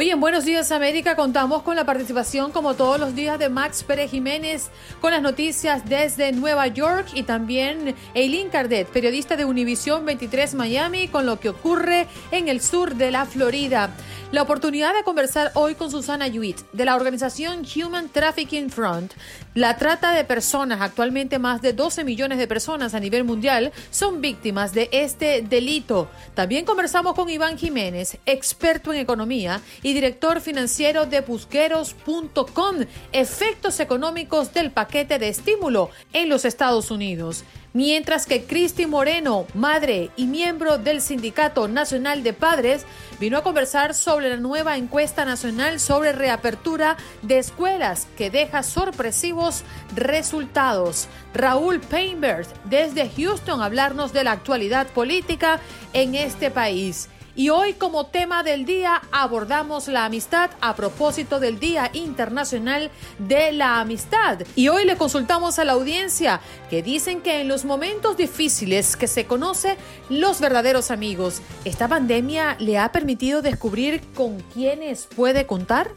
Hoy en Buenos Días América contamos con la participación como todos los días de Max Pérez Jiménez con las noticias desde Nueva York y también Eileen Cardet, periodista de Univisión 23 Miami con lo que ocurre en el sur de la Florida. La oportunidad de conversar hoy con Susana Yuit de la organización Human Trafficking Front. La trata de personas, actualmente más de 12 millones de personas a nivel mundial son víctimas de este delito. También conversamos con Iván Jiménez, experto en economía y director financiero de busqueros.com, efectos económicos del paquete de estímulo en los Estados Unidos mientras que Cristi Moreno, madre y miembro del Sindicato Nacional de Padres, vino a conversar sobre la nueva encuesta nacional sobre reapertura de escuelas que deja sorpresivos resultados. Raúl Painberg desde Houston hablarnos de la actualidad política en este país. Y hoy como tema del día abordamos la amistad a propósito del Día Internacional de la Amistad. Y hoy le consultamos a la audiencia que dicen que en los momentos difíciles que se conoce los verdaderos amigos, ¿esta pandemia le ha permitido descubrir con quiénes puede contar?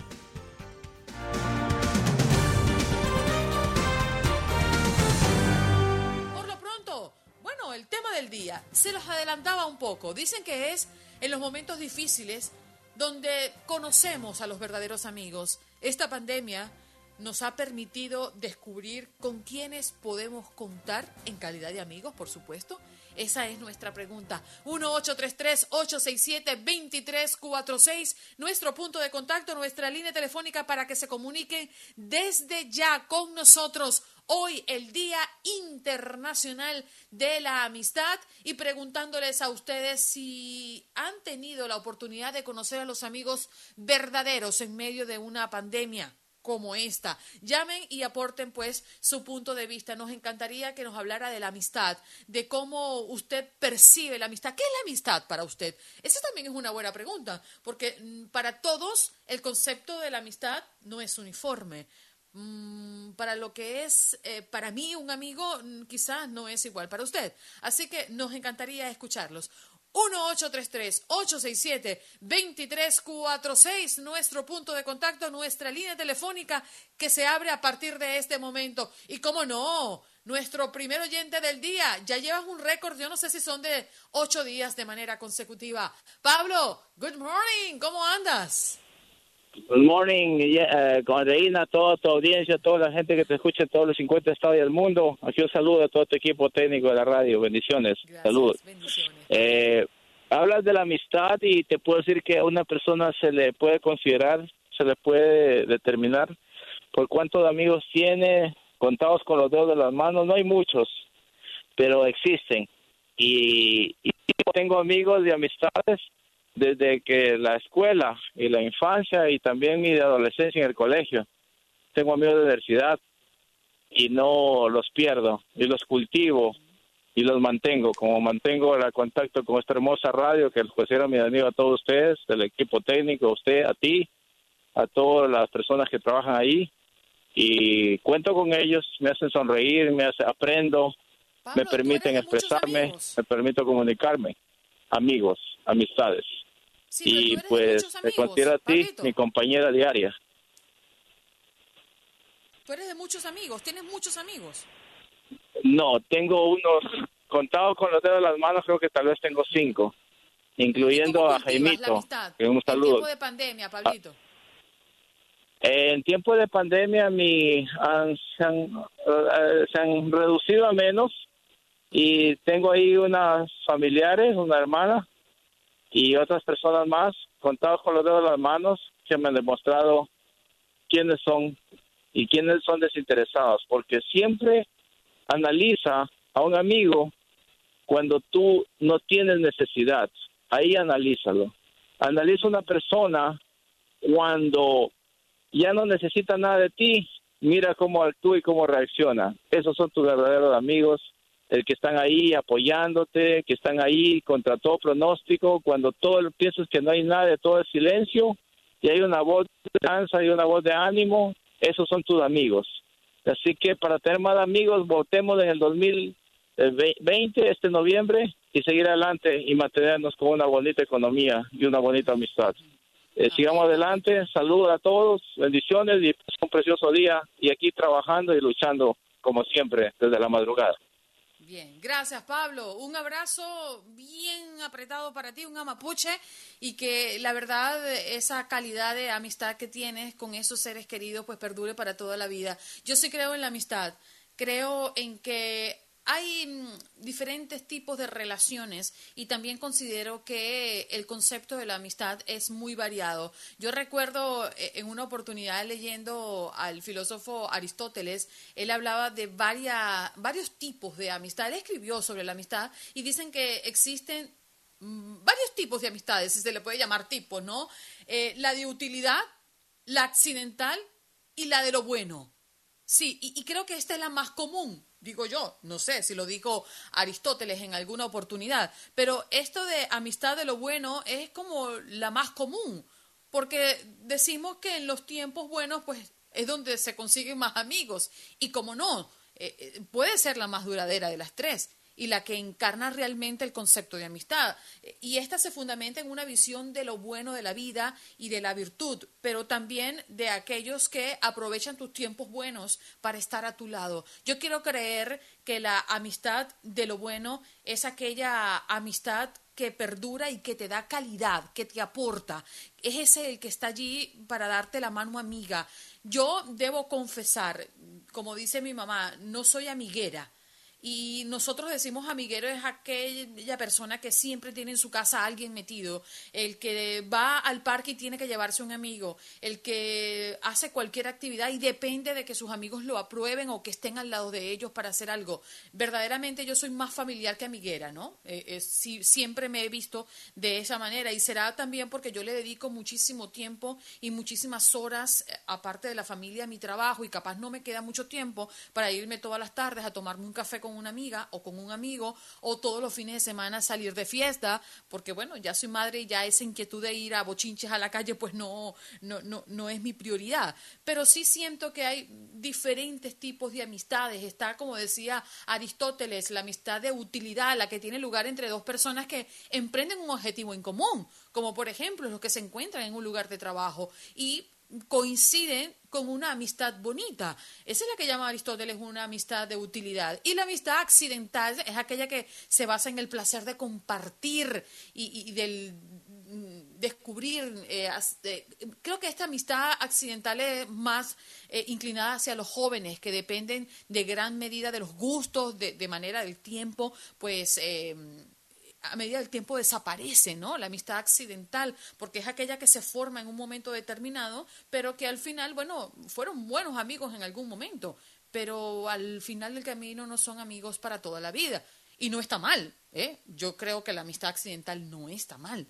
El tema del día se los adelantaba un poco. Dicen que es en los momentos difíciles donde conocemos a los verdaderos amigos. Esta pandemia nos ha permitido descubrir con quiénes podemos contar en calidad de amigos, por supuesto. Esa es nuestra pregunta. 1-833-867-2346, nuestro punto de contacto, nuestra línea telefónica para que se comuniquen desde ya con nosotros. Hoy, el Día Internacional de la Amistad, y preguntándoles a ustedes si han tenido la oportunidad de conocer a los amigos verdaderos en medio de una pandemia como esta. Llamen y aporten pues su punto de vista. Nos encantaría que nos hablara de la amistad, de cómo usted percibe la amistad. ¿Qué es la amistad para usted? Esa también es una buena pregunta, porque mm, para todos el concepto de la amistad no es uniforme. Mm, para lo que es eh, para mí un amigo mm, quizás no es igual para usted. Así que nos encantaría escucharlos. 1-833-867-2346, nuestro punto de contacto, nuestra línea telefónica que se abre a partir de este momento. Y cómo no, nuestro primer oyente del día, ya llevas un récord, yo no sé si son de ocho días de manera consecutiva. Pablo, good morning, ¿cómo andas? Good morning, uh, con Reina, toda tu audiencia, toda la gente que te escucha en todos los 50 estados del mundo. Aquí un saludo a todo tu equipo técnico de la radio. Bendiciones. Saludos. Eh, hablas de la amistad y te puedo decir que a una persona se le puede considerar, se le puede determinar por cuántos amigos tiene, contados con los dedos de las manos. No hay muchos, pero existen. Y, y tengo amigos de amistades desde que la escuela y la infancia y también mi adolescencia en el colegio. Tengo amigos de universidad y no los pierdo y los cultivo y los mantengo, como mantengo el contacto con esta hermosa radio que les considero mi amigo a todos ustedes, del equipo técnico, a usted, a ti, a todas las personas que trabajan ahí. Y cuento con ellos, me hacen sonreír, me hace, aprendo, me permiten expresarme, me permito comunicarme, amigos, amistades y pues te considero a ti mi compañera diaria. Tú eres de muchos amigos, tienes muchos amigos. No, tengo unos contados con los dedos de las manos, creo que tal vez tengo cinco, incluyendo a Jaimito. un saludo. En tiempo de pandemia, Pablito. En tiempo de pandemia mi, se, han, eh, se han reducido a menos y tengo ahí unas familiares, una hermana y otras personas más, contados con los dedos de las manos, que me han demostrado quiénes son y quiénes son desinteresados, porque siempre analiza a un amigo cuando tú no tienes necesidad. Ahí analízalo. Analiza una persona cuando ya no necesita nada de ti. Mira cómo actúa y cómo reacciona. Esos son tus verdaderos amigos. El que están ahí apoyándote, que están ahí contra todo pronóstico, cuando todo piensas que no hay nada, todo es silencio, y hay una voz de danza y una voz de ánimo, esos son tus amigos. Así que para tener más amigos, votemos en el 2020, este noviembre, y seguir adelante y mantenernos con una bonita economía y una bonita amistad. Eh, sigamos adelante, saludos a todos, bendiciones y un precioso día y aquí trabajando y luchando como siempre desde la madrugada. Bien, gracias Pablo. Un abrazo bien apretado para ti, un amapuche, y que la verdad esa calidad de amistad que tienes con esos seres queridos pues perdure para toda la vida. Yo sí creo en la amistad, creo en que hay mm, diferentes tipos de relaciones y también considero que el concepto de la amistad es muy variado. Yo recuerdo eh, en una oportunidad leyendo al filósofo Aristóteles, él hablaba de varios tipos de amistad. Él escribió sobre la amistad y dicen que existen mm, varios tipos de amistades, si se le puede llamar tipos, ¿no? Eh, la de utilidad, la accidental y la de lo bueno. Sí, y creo que esta es la más común digo yo, no sé si lo dijo Aristóteles en alguna oportunidad, pero esto de amistad de lo bueno es como la más común, porque decimos que en los tiempos buenos pues es donde se consiguen más amigos y como no, eh, eh, puede ser la más duradera de las tres y la que encarna realmente el concepto de amistad. Y esta se fundamenta en una visión de lo bueno de la vida y de la virtud, pero también de aquellos que aprovechan tus tiempos buenos para estar a tu lado. Yo quiero creer que la amistad de lo bueno es aquella amistad que perdura y que te da calidad, que te aporta. Es ese el que está allí para darte la mano amiga. Yo debo confesar, como dice mi mamá, no soy amiguera y nosotros decimos amiguero es aquella persona que siempre tiene en su casa a alguien metido, el que va al parque y tiene que llevarse un amigo, el que hace cualquier actividad y depende de que sus amigos lo aprueben o que estén al lado de ellos para hacer algo. Verdaderamente yo soy más familiar que amiguera, ¿no? Eh, siempre me he visto de esa manera y será también porque yo le dedico muchísimo tiempo y muchísimas horas, eh, aparte de la familia, a mi trabajo y capaz no me queda mucho tiempo para irme todas las tardes a tomarme un café con una amiga o con un amigo o todos los fines de semana salir de fiesta, porque bueno, ya soy madre y ya esa inquietud de ir a bochinches a la calle pues no, no, no, no es mi prioridad. Pero sí siento que hay diferentes tipos de amistades. Está, como decía Aristóteles, la amistad de utilidad, la que tiene lugar entre dos personas que emprenden un objetivo en común, como por ejemplo los que se encuentran en un lugar de trabajo y coinciden con una amistad bonita. Esa es la que llama Aristóteles una amistad de utilidad. Y la amistad accidental es aquella que se basa en el placer de compartir y, del mm, descubrir. Eh, eh, creo que esta amistad accidental es más eh, inclinada hacia los jóvenes que dependen de gran medida de los gustos, de, de manera del tiempo, pues a medida del tiempo desaparece, ¿no? La amistad accidental, porque es aquella que se forma en un momento determinado, pero que al final, bueno, fueron buenos amigos en algún momento, pero al final del camino no son amigos para toda la vida. Y no está mal, ¿eh? Yo creo que la amistad accidental no está mal.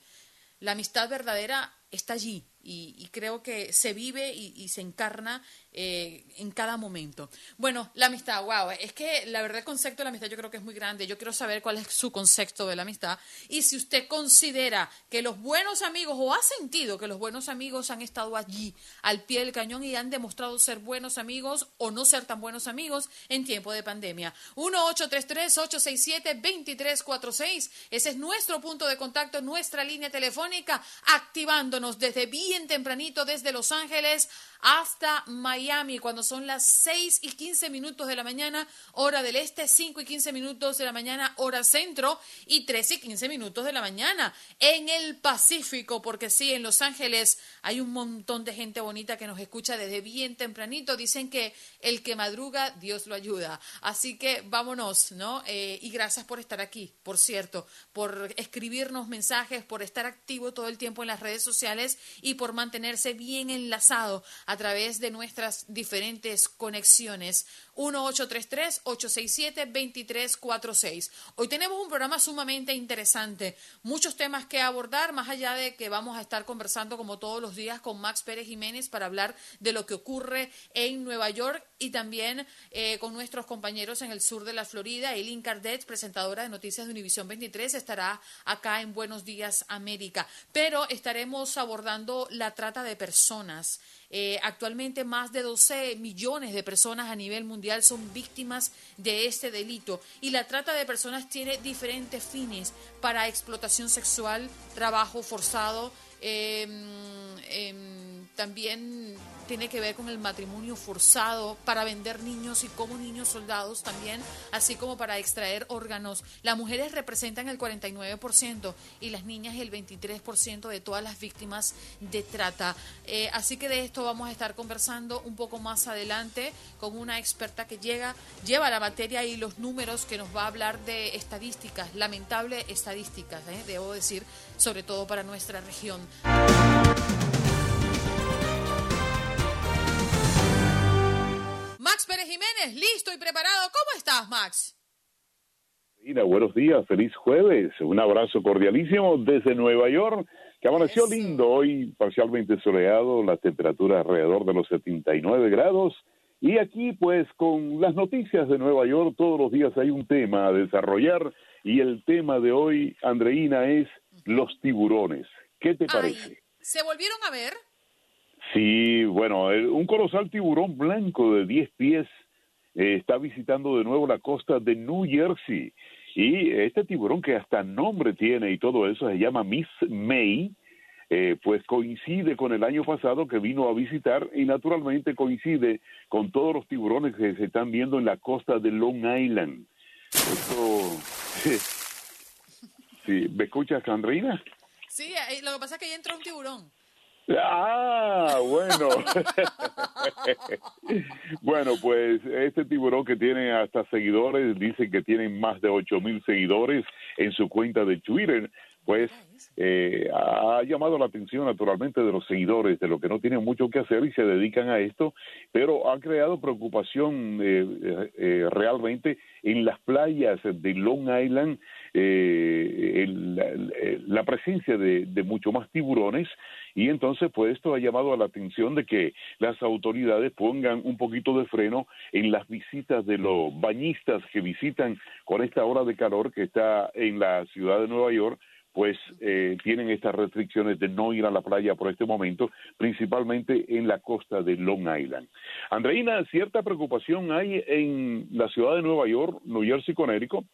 La amistad verdadera está allí y, creo que se vive y se encarna eh, en cada momento. Bueno, la amistad, wow, es que la verdad el concepto de la amistad yo creo que es muy grande. Yo quiero saber cuál es su concepto de la amistad y si usted considera que los buenos amigos o ha sentido que los buenos amigos han estado allí al pie del cañón y han demostrado ser buenos amigos o no ser tan buenos amigos en tiempo de pandemia. 1-833-867-2346. Ese es nuestro punto de contacto, nuestra línea telefónica, desde bien tempranito, desde Los Ángeles hasta Miami, cuando son las 6 y 15 minutos de la mañana, hora del este, 5 y 15 minutos de la mañana, hora centro, y 3 y 15 minutos de la mañana en el Pacífico, porque sí, en Los Ángeles hay un montón de gente bonita que nos escucha desde bien tempranito. Dicen que el que madruga, Dios lo ayuda. Así que vámonos, ¿no? Eh, y gracias por estar aquí, por cierto, por escribirnos mensajes, por estar activo todo el tiempo en las redes sociales y por mantenerse bien enlazado a través de nuestras diferentes conexiones. 1833-867-2346. Hoy tenemos un programa sumamente interesante, muchos temas que abordar, más allá de que vamos a estar conversando como todos los días con Max Pérez Jiménez para hablar de lo que ocurre en Nueva York y también eh, con nuestros compañeros en el sur de la Florida. Eileen Cardet, presentadora de Noticias de Univisión 23, estará acá en Buenos Días América. Pero estaremos abordando la trata de personas. Eh, actualmente más de 12 millones de personas a nivel mundial son víctimas de este delito. Y la trata de personas tiene diferentes fines para explotación sexual, trabajo forzado, em, em, también tiene que ver con el matrimonio forzado para vender niños y como niños soldados también, así como para extraer órganos. Las mujeres representan el 49% y las niñas el 23% de todas las víctimas de trata. Eh, así que de esto vamos a estar conversando un poco más adelante con una experta que llega, lleva la materia y los números que nos va a hablar de estadísticas, lamentables estadísticas, ¿eh? debo decir, sobre todo para nuestra región. Listo y preparado. ¿Cómo estás, Max? Mira, buenos días, feliz jueves. Un abrazo cordialísimo desde Nueva York, que amaneció lindo hoy, parcialmente soleado, la temperatura alrededor de los 79 grados. Y aquí, pues, con las noticias de Nueva York, todos los días hay un tema a desarrollar. Y el tema de hoy, Andreina, es los tiburones. ¿Qué te parece? ¿Se volvieron a ver? Sí, bueno, un colosal tiburón blanco de 10 pies eh, está visitando de nuevo la costa de New Jersey. Y este tiburón que hasta nombre tiene y todo eso se llama Miss May, eh, pues coincide con el año pasado que vino a visitar y naturalmente coincide con todos los tiburones que se están viendo en la costa de Long Island. sí, ¿Me escuchas? Sí, lo que pasa es que ahí entró un tiburón. Ah, bueno. bueno, pues este tiburón que tiene hasta seguidores, dice que tiene más de ocho mil seguidores en su cuenta de Twitter, pues eh, ha llamado la atención naturalmente de los seguidores, de los que no tienen mucho que hacer y se dedican a esto, pero ha creado preocupación eh, eh, realmente en las playas de Long Island eh, la, presencia de, de mucho más tiburones y entonces pues esto ha llamado la atención de que las autoridades pongan un poquito de freno en las visitas de los bañistas que visitan con esta hora de calor que está en la ciudad de Nueva York pues eh, tienen estas restricciones de no ir a la playa por este momento, principalmente en la costa de Long Island. Andreina, cierta preocupación hay en la ciudad de Nueva York, New Jersey, Connecticut,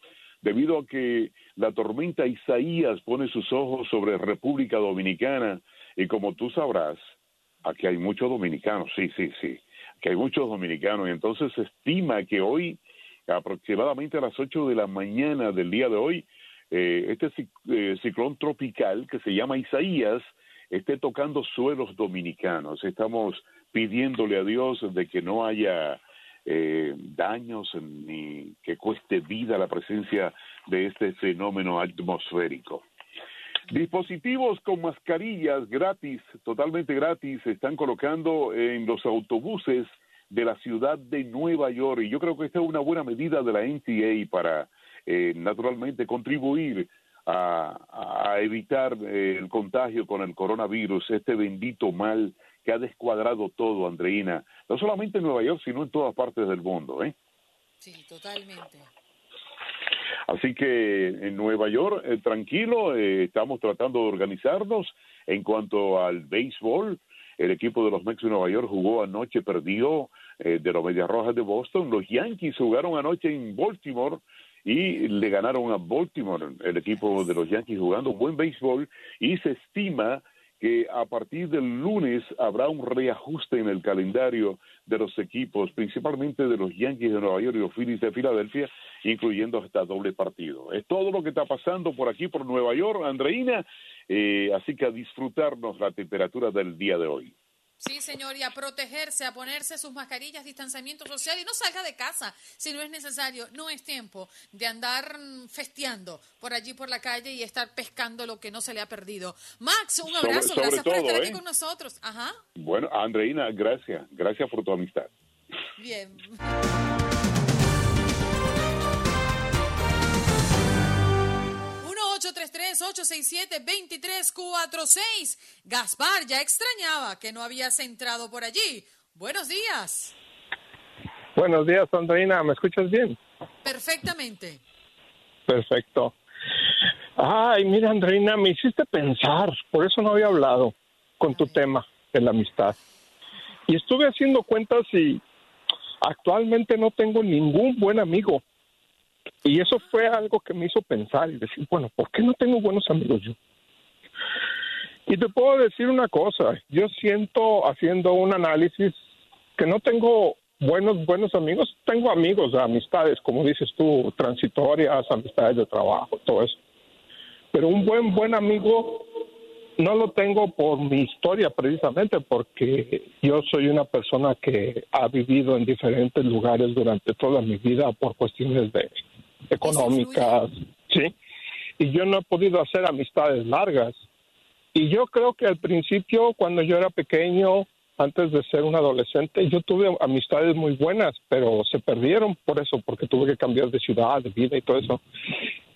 debido a que la tormenta Isaías pone sus ojos sobre República Dominicana y como tú sabrás, aquí hay muchos dominicanos, sí, sí, sí, que hay muchos dominicanos y entonces se estima que hoy, aproximadamente a las 8 de la mañana del día de hoy, eh, este eh, ciclón tropical que se llama Isaías esté tocando suelos dominicanos. Estamos pidiéndole a Dios de que no haya eh, daños ni que cueste vida la presencia de este fenómeno atmosférico. Dispositivos con mascarillas gratis, totalmente gratis, se están colocando en los autobuses de la ciudad de Nueva York y yo creo que esta es una buena medida de la NTA para eh, naturalmente contribuir a, evitar eh, el contagio con el coronavirus, este bendito mal que ha descuadrado todo, Andreina, no solamente en Nueva York, sino en todas partes del mundo. ¿eh? Sí, totalmente. Así que en Nueva York, eh, tranquilo, eh, estamos tratando de organizarnos en cuanto al béisbol. El equipo de los Mets de Nueva York jugó anoche, perdió eh, de los Medias Rojas de Boston. Los Yankees jugaron anoche en Baltimore y le ganaron a Baltimore, el equipo de los Yankees jugando buen béisbol y se estima que a partir del lunes habrá un reajuste en el calendario de los equipos, principalmente de los Yankees de Nueva York y los Phillies de Filadelfia, incluyendo hasta doble partido. Es todo lo que está pasando por aquí, por Nueva York, Andreina, eh, así que a disfrutarnos la temperatura del día de hoy. Sí, señor, y a protegerse, a ponerse sus mascarillas, distanciamiento social y no salga de casa si no es necesario. No es tiempo de andar mm, festeando por allí por la calle y estar pescando lo que no se le ha perdido. Max, un abrazo, gracias por estar aquí ¿eh? con nosotros. Ajá. Bueno, Andreina, gracias, gracias por tu amistad. Bien. 833-867-2346. Gaspar ya extrañaba que no habías entrado por allí. Buenos días. Buenos días, Andreina. ¿Me escuchas bien? Perfectamente. Perfecto. Ay, mira, Andreina, me hiciste pensar. Por eso no había hablado con tu tema de la amistad. Y estuve haciendo cuentas y actualmente no tengo ningún buen amigo. Y eso fue algo que me hizo pensar y decir, bueno, ¿por qué no tengo buenos amigos yo? Y te puedo decir una cosa, yo siento haciendo un análisis que no tengo buenos, buenos amigos, tengo amigos, amistades, como dices tú, transitorias, amistades de trabajo, todo eso. Pero un buen, buen amigo no lo tengo por mi historia precisamente, porque yo soy una persona que ha vivido en diferentes lugares durante toda mi vida por cuestiones de económicas, ¿sí? Y yo no he podido hacer amistades largas. Y yo creo que al principio, cuando yo era pequeño, antes de ser un adolescente, yo tuve amistades muy buenas, pero se perdieron por eso, porque tuve que cambiar de ciudad, de vida y todo eso.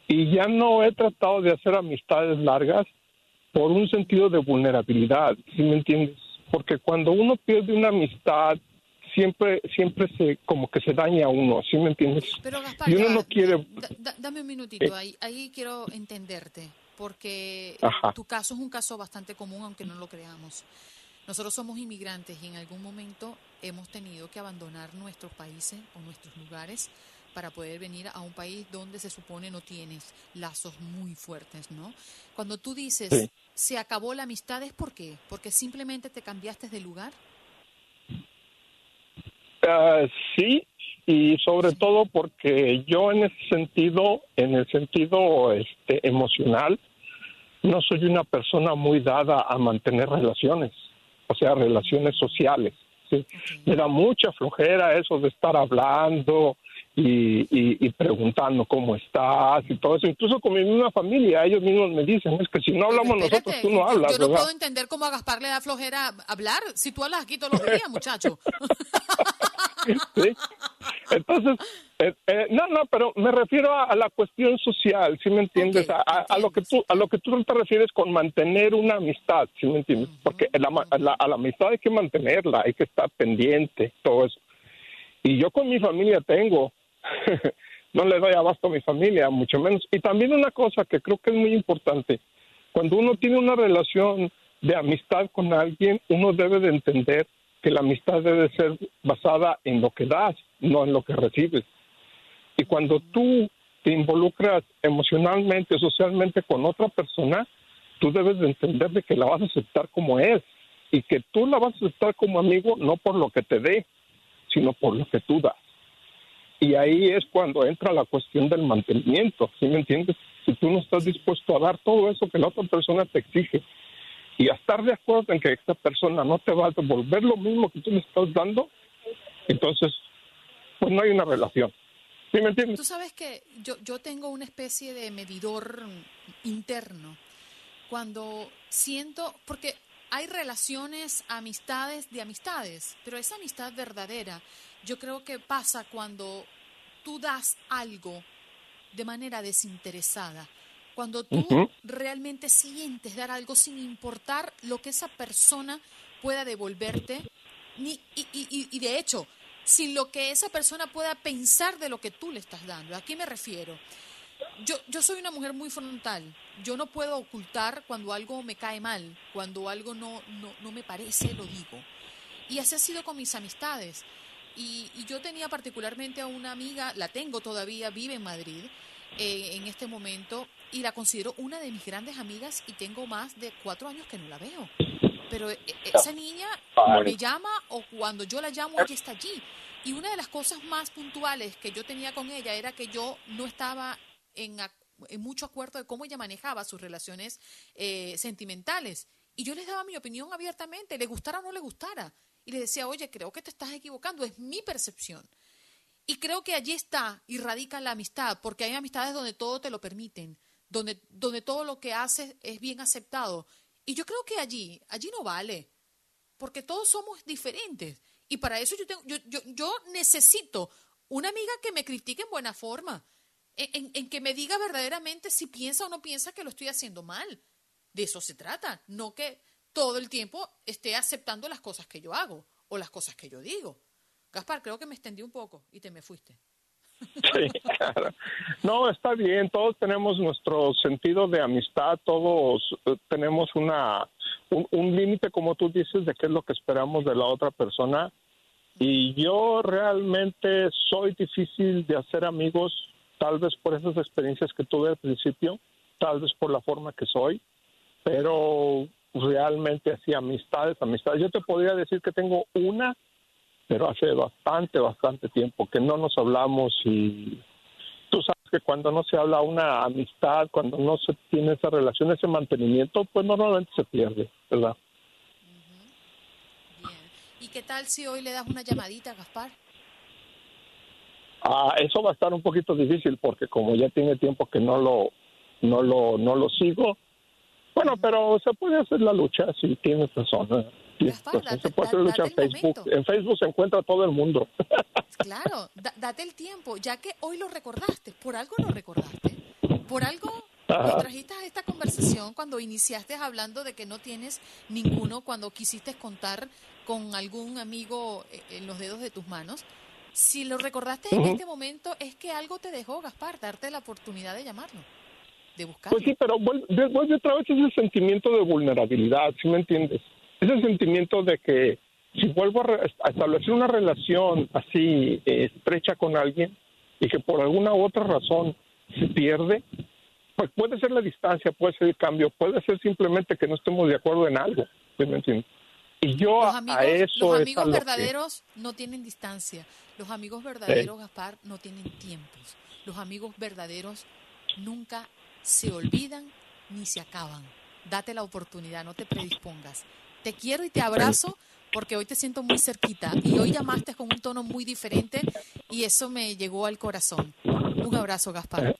Y ya no he tratado de hacer amistades largas por un sentido de vulnerabilidad, ¿sí me entiendes? Porque cuando uno pierde una amistad siempre siempre se como que se daña a uno, ¿sí me entiendes? Pero Gaspar, y uno no quiere dame un minutito, ahí ahí quiero entenderte, porque tu caso es un caso bastante común aunque no lo creamos. Nosotros somos inmigrantes y en algún momento hemos tenido que abandonar nuestros países o nuestros lugares para poder venir a un país donde se supone no tienes lazos muy fuertes, ¿no? Cuando tú dices se acabó la amistad, ¿es por qué? ¿Porque simplemente te cambiaste de lugar? Uh, sí, y sobre todo porque yo en ese sentido, en el sentido este, emocional, no soy una persona muy dada a mantener relaciones, o sea, relaciones sociales. ¿sí? Me da mucha flojera eso de estar hablando y, y, preguntando cómo estás y todo eso. Incluso con mi misma familia, ellos mismos me dicen, es que si no hablamos nosotros, tú no hablas. Yo no puedo entender cómo a Gaspar le da flojera hablar si tú hablas aquí todos los días, muchacho. ¿Sí? Entonces, eh, eh, no, no, pero me refiero a, la cuestión social, ¿sí me entiendes? a, lo que tú a lo que tú te refieres con mantener una amistad, ¿sí me entiendes? Porque la, a la amistad hay que mantenerla, hay que estar pendiente, todo eso. Y yo con mi familia tengo, no le doy abasto a mi familia, mucho menos. Y también una cosa que creo que es muy importante, cuando uno tiene una relación de amistad con alguien, uno debe de entender que la amistad debe ser basada en lo que das, no en lo que recibes. Y cuando tú te involucras emocionalmente, socialmente con otra persona, tú debes de entender de que la vas a aceptar como es y que tú la vas a aceptar como amigo no por lo que te dé, sino por lo que tú das. Y ahí es cuando entra la cuestión del mantenimiento, ¿sí me entiendes? Si tú no estás dispuesto a dar todo eso que la otra persona te exige, y a estar de acuerdo en que esta persona no te va a devolver lo mismo que tú le estás dando, entonces, pues no hay una relación. ¿Sí me entiendes? Tú sabes que yo, yo tengo una especie de medidor interno. Cuando siento, porque hay relaciones, amistades de amistades, pero esa amistad verdadera yo creo que pasa cuando tú das algo de manera desinteresada. Cuando tú realmente sientes dar algo sin importar lo que esa persona pueda devolverte, ni, y, y, y de hecho, sin lo que esa persona pueda pensar de lo que tú le estás dando. ¿A qué me refiero? Yo, yo soy una mujer muy frontal. Yo no puedo ocultar cuando algo me cae mal, cuando algo no, no, no me parece, lo digo. Y así ha sido con mis amistades. Y, y, yo tenía particularmente a una amiga, la tengo todavía, vive en Madrid eh, en este momento, y la considero una de mis grandes amigas y tengo más de cuatro años que no la veo. Pero eh, eh, esa niña me llama o cuando yo la llamo ella está allí. Y una de las cosas más puntuales que yo tenía con ella era que yo no estaba en, en mucho acuerdo de cómo ella manejaba sus relaciones eh, sentimentales. Y yo les daba mi opinión abiertamente, le gustara o no le gustara. Y les decía, oye, creo que te estás equivocando, es mi percepción. Y creo que allí está y radica la amistad, porque hay amistades donde todo te lo permiten, donde, donde todo lo que haces es bien aceptado. Y yo creo que allí, allí no vale, porque todos somos diferentes. Y para eso yo, tengo, yo, yo, yo necesito una amiga que me critique en buena forma, en, en, que me diga verdaderamente si piensa o no piensa que lo estoy haciendo mal. De eso se trata, no que todo el tiempo esté aceptando las cosas que yo hago o las cosas que yo digo. Gaspar, creo que me extendí un poco y te me fuiste. Sí, claro. No, está bien, todos tenemos nuestro sentido de amistad, todos eh, tenemos una un, límite, como tú dices, de qué es lo que esperamos de la otra persona. Y yo realmente soy difícil de hacer amigos, tal vez por esas experiencias que tuve al principio, tal vez por la forma que soy, pero realmente así amistades, amistades. Yo te podría decir que tengo una pero hace bastante, bastante tiempo que no nos hablamos y tú sabes que cuando no se habla una amistad, cuando no se tiene esa relación, ese mantenimiento, pues normalmente se pierde, ¿verdad? Bien. ¿Y qué tal si hoy le das una llamadita, Gaspar? Ah, eso va a estar un poquito difícil porque como ya tiene tiempo que no lo no lo no lo sigo. Bueno, pero se puede hacer la lucha si tienes razón. ¿eh? En Facebook. se encuentra todo el mundo. Claro, date el tiempo, ya que hoy lo recordaste, por algo lo recordaste, por algo lo trajiste a esta conversación cuando iniciaste hablando de que no tienes ninguno, cuando quisiste contar con algún amigo eh, en los dedos de tus manos. Si lo recordaste en este momento, es que algo te dejó, Gaspar, darte la oportunidad de llamarlo, de buscarlo. Pues sí, pero vuelve, otra vez ese sentimiento de vulnerabilidad, ¿sí me entiendes? Ese sentimiento de que si vuelvo a, establecer una relación así eh, estrecha con alguien y que por alguna u otra razón se pierde, pues puede ser la distancia, puede ser el cambio, puede ser simplemente que no estemos de acuerdo en algo. me entiendes? Y yo los amigos, a eso los amigos verdaderos no tienen distancia. Los amigos verdaderos, Gaspar, no tienen tiempos. Los amigos verdaderos nunca se olvidan ni se acaban. Date la oportunidad, no te predispongas. Te quiero y te abrazo porque hoy te siento muy cerquita y hoy llamaste con un tono muy diferente y eso me llegó al corazón. Un abrazo, Gaspar.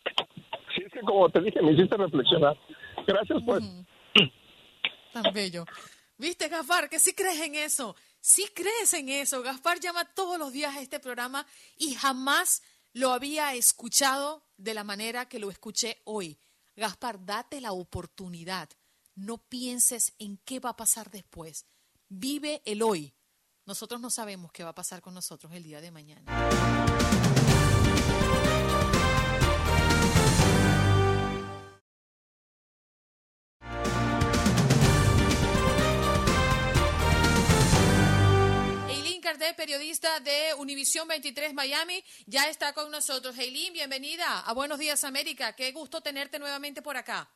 Sí, es que como te dije, me hiciste reflexionar. Gracias, pues. Tan bello. ¿Viste, Gaspar? Que sí crees en eso. Sí crees en eso. Gaspar llama todos los días a este programa y jamás lo había escuchado de la manera que lo escuché hoy. Gaspar, date la oportunidad no pienses en qué va a pasar después. Vive el hoy. Nosotros no sabemos qué va a pasar con nosotros el día de mañana. Eileen Cardet, periodista de Univisión 23 Miami, ya está con nosotros. Eileen, bienvenida a Buenos Días América. Qué gusto tenerte nuevamente por acá.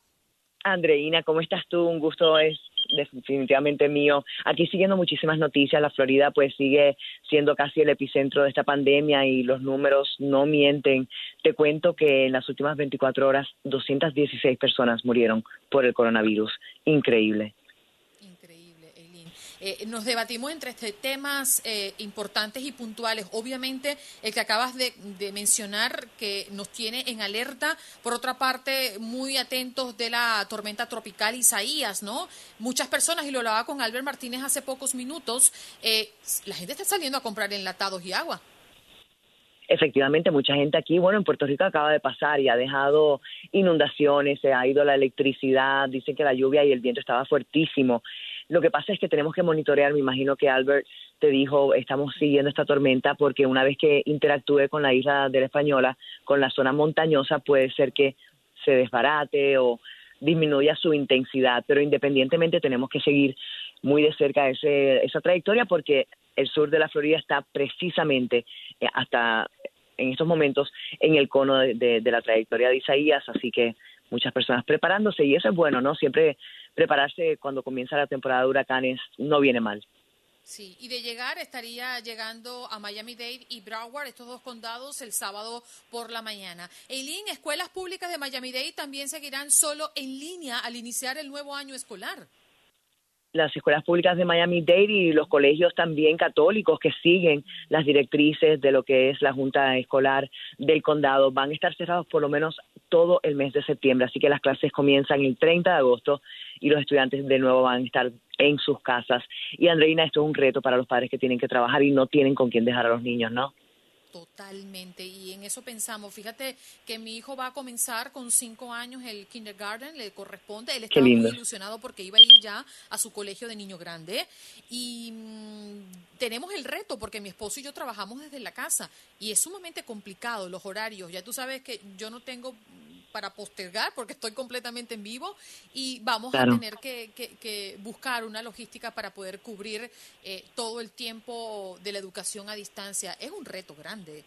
Andreina, ¿cómo estás tú? Un gusto es definitivamente mío. Aquí siguiendo muchísimas noticias, la Florida pues sigue siendo casi el epicentro de esta pandemia y los números no mienten. Te cuento que en las últimas 24 horas 216 personas murieron por el coronavirus. Increíble. Eh, nos debatimos entre este temas eh, importantes y puntuales. Obviamente, el que acabas de, mencionar que nos tiene en alerta. Por otra parte, muy atentos de la tormenta tropical Isaías, ¿no? Muchas personas, y lo hablaba con Albert Martínez hace pocos minutos, eh, la gente está saliendo a comprar enlatados y agua. Efectivamente, mucha gente aquí, bueno, en Puerto Rico acaba de pasar y ha dejado inundaciones, se ha ido la electricidad, dicen que la lluvia y el viento estaba fuertísimo. Lo que pasa es que tenemos que monitorear, me imagino que Albert te dijo, estamos siguiendo esta tormenta porque una vez que interactúe con la isla de la Española, con la zona montañosa, puede ser que se desbarate o disminuya su intensidad, pero independientemente tenemos que seguir muy de cerca ese, esa trayectoria porque el sur de la Florida está precisamente eh, hasta en estos momentos en el cono de, de la trayectoria de Isaías, así que muchas personas preparándose y eso es bueno, ¿no? Siempre prepararse cuando comienza la temporada de huracanes no viene mal. Sí, y de llegar estaría llegando a Miami-Dade y Broward, estos dos condados, el sábado por la mañana. Eileen, escuelas públicas de Miami-Dade también seguirán solo en línea al iniciar el nuevo año escolar. las escuelas públicas de Miami-Dade y los colegios también católicos que siguen las directrices de lo que es la Junta Escolar del Condado van a estar cerrados por lo menos todo el mes de septiembre. Así que las clases comienzan el 30 de agosto y los estudiantes de nuevo van a estar en sus casas. Y Andreina, esto es un reto para los padres que tienen que trabajar y no tienen con quién dejar a los niños, ¿no? Totalmente, y en eso pensamos. Fíjate que mi hijo va a comenzar con cinco años el kindergarten, le corresponde. Él estaba muy ilusionado porque iba a ir ya a su colegio de niño grande. Y mm, tenemos el reto porque mi esposo y yo trabajamos desde la casa y es sumamente complicado los horarios. Ya tú sabes que yo no tengo para postergar porque estoy completamente en vivo y vamos a tener que, buscar una logística para poder cubrir eh, todo el tiempo de la educación a distancia. Es un reto grande.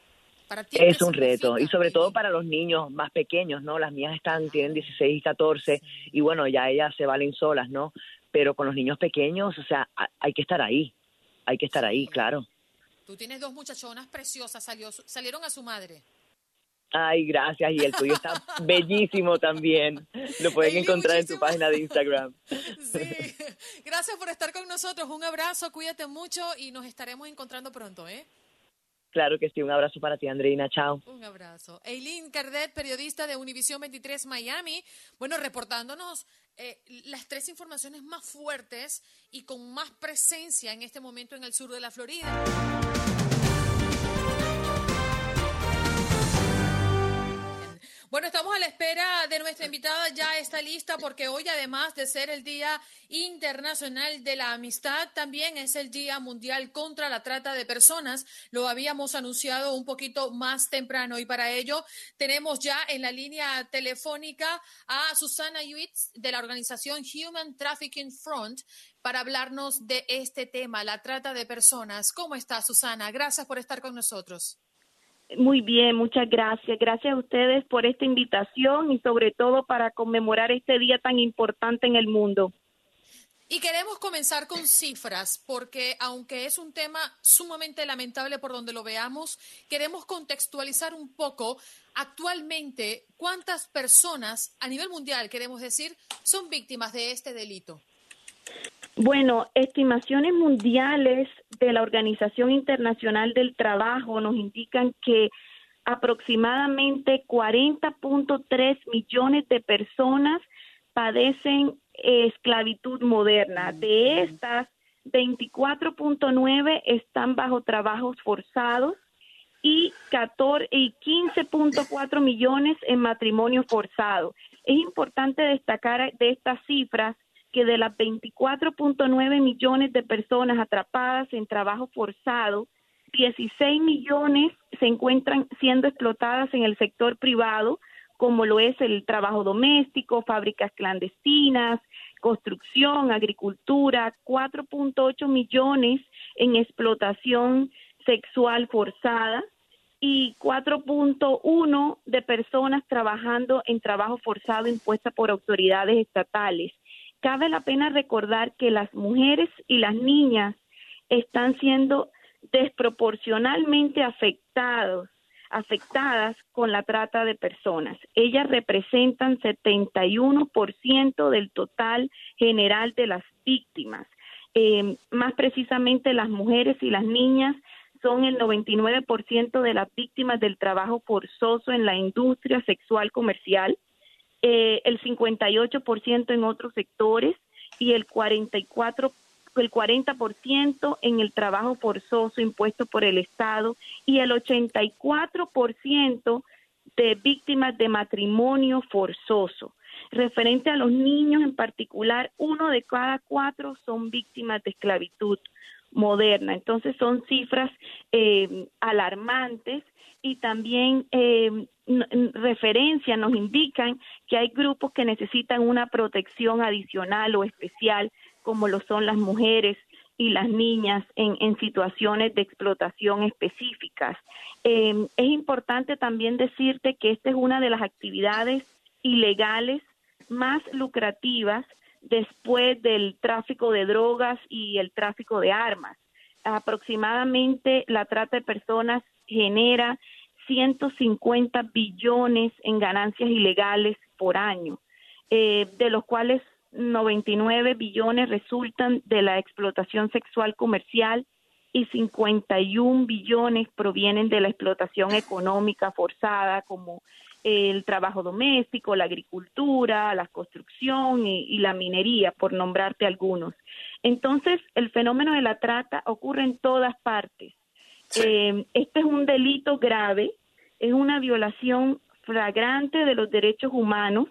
Para ti, es un reto y sobre todo para los niños más pequeños, ¿no? Las mías están tienen 16 y 14 y bueno, ya ellas se valen solas, ¿no? Pero con los niños pequeños, o sea, hay que estar ahí. Hay que estar ahí, claro. Tú tienes dos muchachonas preciosas, salió, salieron a su madre. Ay, gracias. Y el tuyo está bellísimo también. Lo pueden encontrar en tu página de Instagram. Sí. Gracias por estar con nosotros. Un abrazo, cuídate mucho y nos estaremos encontrando pronto, ¿eh? Claro que sí. Un abrazo para ti, Andreina. Chao. Un abrazo. Eileen Cardet, periodista de Univision 23 Miami. Bueno, reportándonos eh, las tres informaciones más fuertes y con más presencia en este momento en el sur de la Florida. Bueno, estamos a la espera de nuestra invitada, ya está lista porque hoy además de ser el Día Internacional de la Amistad, también es el Día Mundial contra la Trata de Personas. Lo habíamos anunciado un poquito más temprano y para ello tenemos ya en la línea telefónica a Susana Yuitz de la organización Human Trafficking Front para hablarnos de este tema, la trata de personas. ¿Cómo está Susana? Gracias por estar con nosotros. Muy bien, muchas gracias. Gracias a ustedes por esta invitación y sobre todo para conmemorar este día tan importante en el mundo. Y queremos comenzar con cifras, porque aunque es un tema sumamente lamentable por donde lo veamos, queremos contextualizar un poco actualmente cuántas personas a nivel mundial, queremos decir, son víctimas de este delito. Bueno, estimaciones mundiales de la Organización Internacional del Trabajo nos indican que aproximadamente 40.3 millones de personas padecen esclavitud moderna. De estas, 24.9 están bajo trabajos forzados y, 14, y 15.4 millones en matrimonio forzado. Es importante destacar de estas cifras que de las 24.9 millones de personas atrapadas en trabajo forzado, 16 millones se encuentran siendo explotadas en el sector privado, como lo es el trabajo doméstico, fábricas clandestinas, construcción, agricultura, 4.8 millones en explotación sexual forzada y 4.1 de personas trabajando en trabajo forzado impuesta por autoridades estatales. Cabe la pena recordar que las mujeres y las niñas están siendo desproporcionalmente afectados, afectadas con la trata de personas. Ellas representan 71% del total general de las víctimas. Eh, más precisamente las mujeres y las niñas son el 99% de las víctimas del trabajo forzoso en la industria sexual comercial eh, el 58% en otros sectores y el 44 el 40% en el trabajo forzoso impuesto por el Estado y el 84% de víctimas de matrimonio forzoso. Referente a los niños en particular, uno de cada cuatro son víctimas de esclavitud moderna. Entonces son cifras eh, alarmantes y también eh, referencias nos indican que hay grupos que necesitan una protección adicional o especial, como lo son las mujeres y las niñas en, en situaciones de explotación específicas. Eh, es importante también decirte que esta es una de las actividades ilegales más lucrativas después del tráfico de drogas y el tráfico de armas. Aproximadamente la trata de personas genera 150 billones en ganancias ilegales por año, eh, de los cuales 99 billones resultan de la explotación sexual comercial y 51 billones provienen de la explotación económica forzada como el trabajo doméstico, la agricultura, la construcción y, la minería, por nombrarte algunos. Entonces, el fenómeno de la trata ocurre en todas partes. Eh, este es un delito grave, es una violación flagrante de los derechos humanos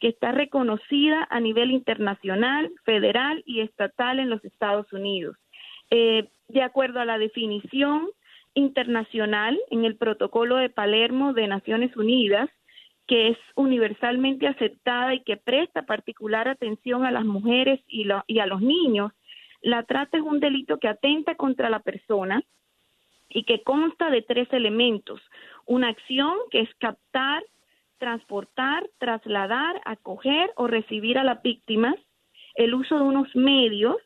que está reconocida a nivel internacional, federal y estatal en los Estados Unidos. Eh, de acuerdo a la definición internacional en el protocolo de Palermo de Naciones Unidas, que es universalmente aceptada y que presta particular atención a las mujeres y, y a los niños, la trata es un delito que atenta contra la persona y que consta de tres elementos. Una acción que es captar, transportar, trasladar, acoger o recibir a las víctimas, el uso de unos medios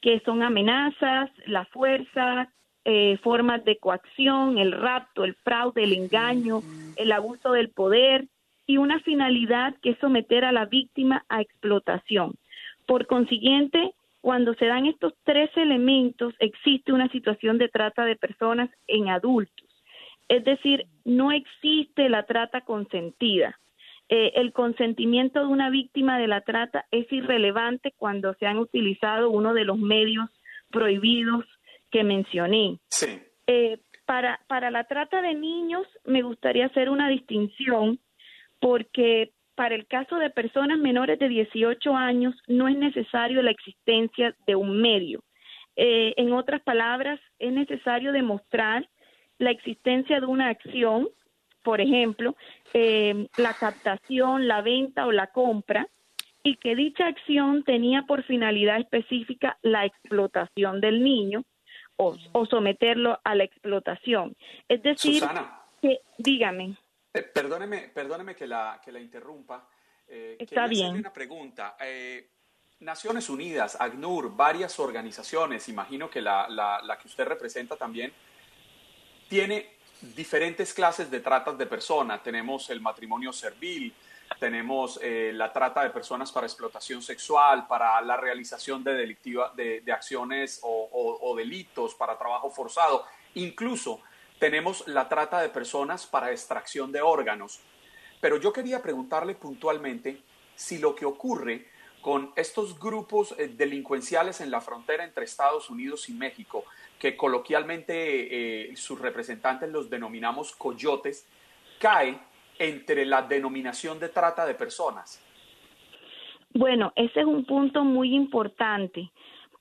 que son amenazas, la fuerza, eh, formas de coacción, el rapto, el fraude, el engaño, el abuso del poder y una finalidad que es someter a la víctima a explotación. Por consiguiente, cuando se dan estos tres elementos, existe una situación de trata de personas en adultos. Es decir, no existe la trata consentida. Eh, el consentimiento de una víctima de la trata es irrelevante cuando se han utilizado uno de los medios prohibidos que mencioné. Sí. Eh, para, para la trata de niños me gustaría hacer una distinción porque para el caso de personas menores de 18 años no es necesario la existencia de un medio. Eh, en otras palabras, es necesario demostrar la existencia de una acción por ejemplo, eh, la captación, la venta o la compra, y que dicha acción tenía por finalidad específica la explotación del niño o, someterlo a la explotación. Es decir, que, dígame. Eh, perdóneme, perdóneme que la, que la interrumpa. Eh, Está bien. Una pregunta. Eh, Naciones Unidas, ACNUR, varias organizaciones, imagino que la, la, la que usted representa también, tiene diferentes clases de tratas de personas. Tenemos el matrimonio servil, tenemos eh, la trata de personas para explotación sexual, para la realización de, delictiva, de, acciones o, delitos, para trabajo forzado. Incluso tenemos la trata de personas para extracción de órganos. Pero yo quería preguntarle puntualmente si lo que ocurre con estos grupos eh, delincuenciales en la frontera entre Estados Unidos y México que coloquialmente eh, sus representantes los denominamos coyotes, cae entre la denominación de trata de personas? Bueno, ese es un punto muy importante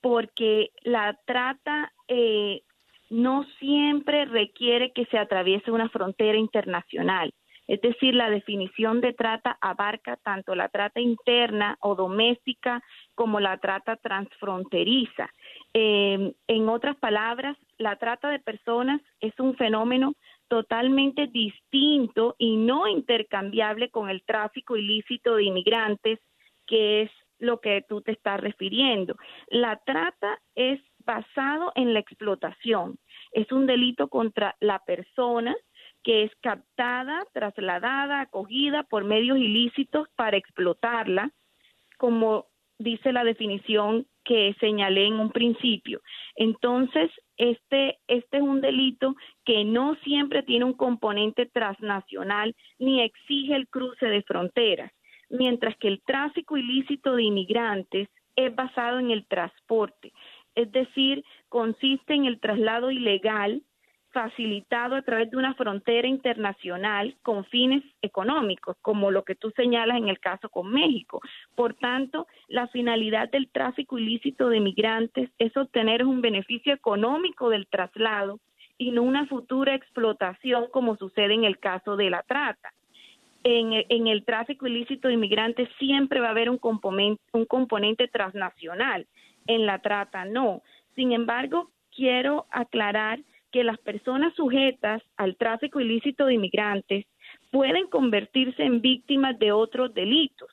porque la trata eh, no siempre requiere que se atraviese una frontera internacional. Es decir, la definición de trata abarca tanto la trata interna o doméstica como la trata transfronteriza. Eh, en otras palabras, la trata de personas es un fenómeno totalmente distinto y no intercambiable con el tráfico ilícito de inmigrantes, que es lo que tú te estás refiriendo. La trata es basado en la explotación. Es un delito contra la persona que es captada, trasladada, acogida por medios ilícitos para explotarla, como dice la definición que señalé en un principio. Entonces, este, este es un delito que no siempre tiene un componente transnacional ni exige el cruce de fronteras, mientras que el tráfico ilícito de inmigrantes es basado en el transporte, es decir, consiste en el traslado ilegal facilitado a través de una frontera internacional con fines económicos, como lo que tú señalas en el caso con México. Por tanto, la finalidad del tráfico ilícito de migrantes es obtener un beneficio económico del traslado y no una futura explotación como sucede en el caso de la trata. En, el tráfico ilícito de inmigrantes siempre va a haber un componente, un componente transnacional, en la trata no. Sin embargo, quiero aclarar que las personas sujetas al tráfico ilícito de inmigrantes pueden convertirse en víctimas de otros delitos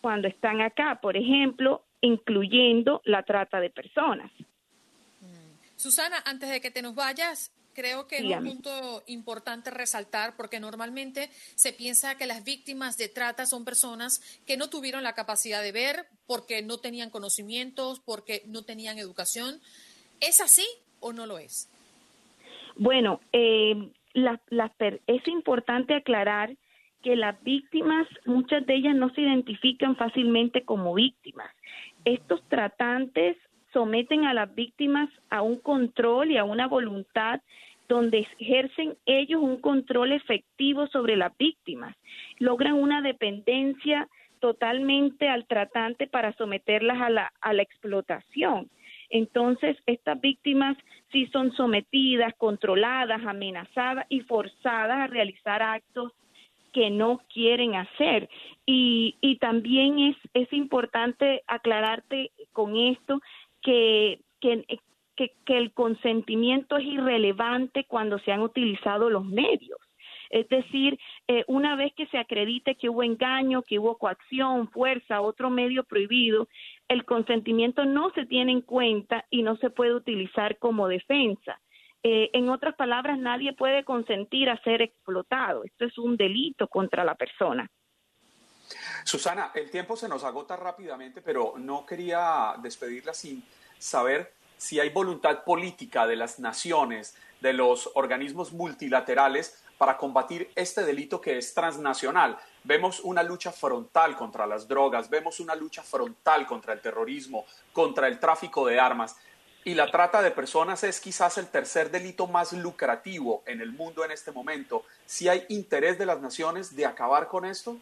cuando están acá, por ejemplo, incluyendo la trata de personas. Susana, antes de que te nos vayas, creo que es un punto importante resaltar porque normalmente se piensa que las víctimas de trata son personas que no tuvieron la capacidad de ver porque no tenían conocimientos, porque no tenían educación. ¿Es así o no lo es? Bueno, eh, es importante aclarar que las víctimas, muchas de ellas no se identifican fácilmente como víctimas. Estos tratantes someten a las víctimas a un control y a una voluntad donde ejercen ellos un control efectivo sobre las víctimas, logran una dependencia totalmente al tratante para someterlas a la, a la explotación. Entonces, estas víctimas sí son sometidas, controladas, amenazadas y forzadas a realizar actos que no quieren hacer. Y, y también es, es importante aclararte con esto que, que, que, el consentimiento es irrelevante cuando se han utilizado los medios. Es decir, eh, una vez que se acredite que hubo engaño, que hubo coacción, fuerza, otro medio prohibido, el consentimiento no se tiene en cuenta y no se puede utilizar como defensa. Eh, en otras palabras, nadie puede consentir a ser explotado. Esto es un delito contra la persona. Susana, el tiempo se nos agota rápidamente, pero no quería despedirla sin saber si hay voluntad política de las naciones, de los organismos multilaterales para combatir este delito que es transnacional. Vemos una lucha frontal contra las drogas, vemos una lucha frontal contra el terrorismo, contra el tráfico de armas. Y la trata de personas es quizás el tercer delito más lucrativo en el mundo en este momento. ¿Si hay interés de las naciones de acabar con esto?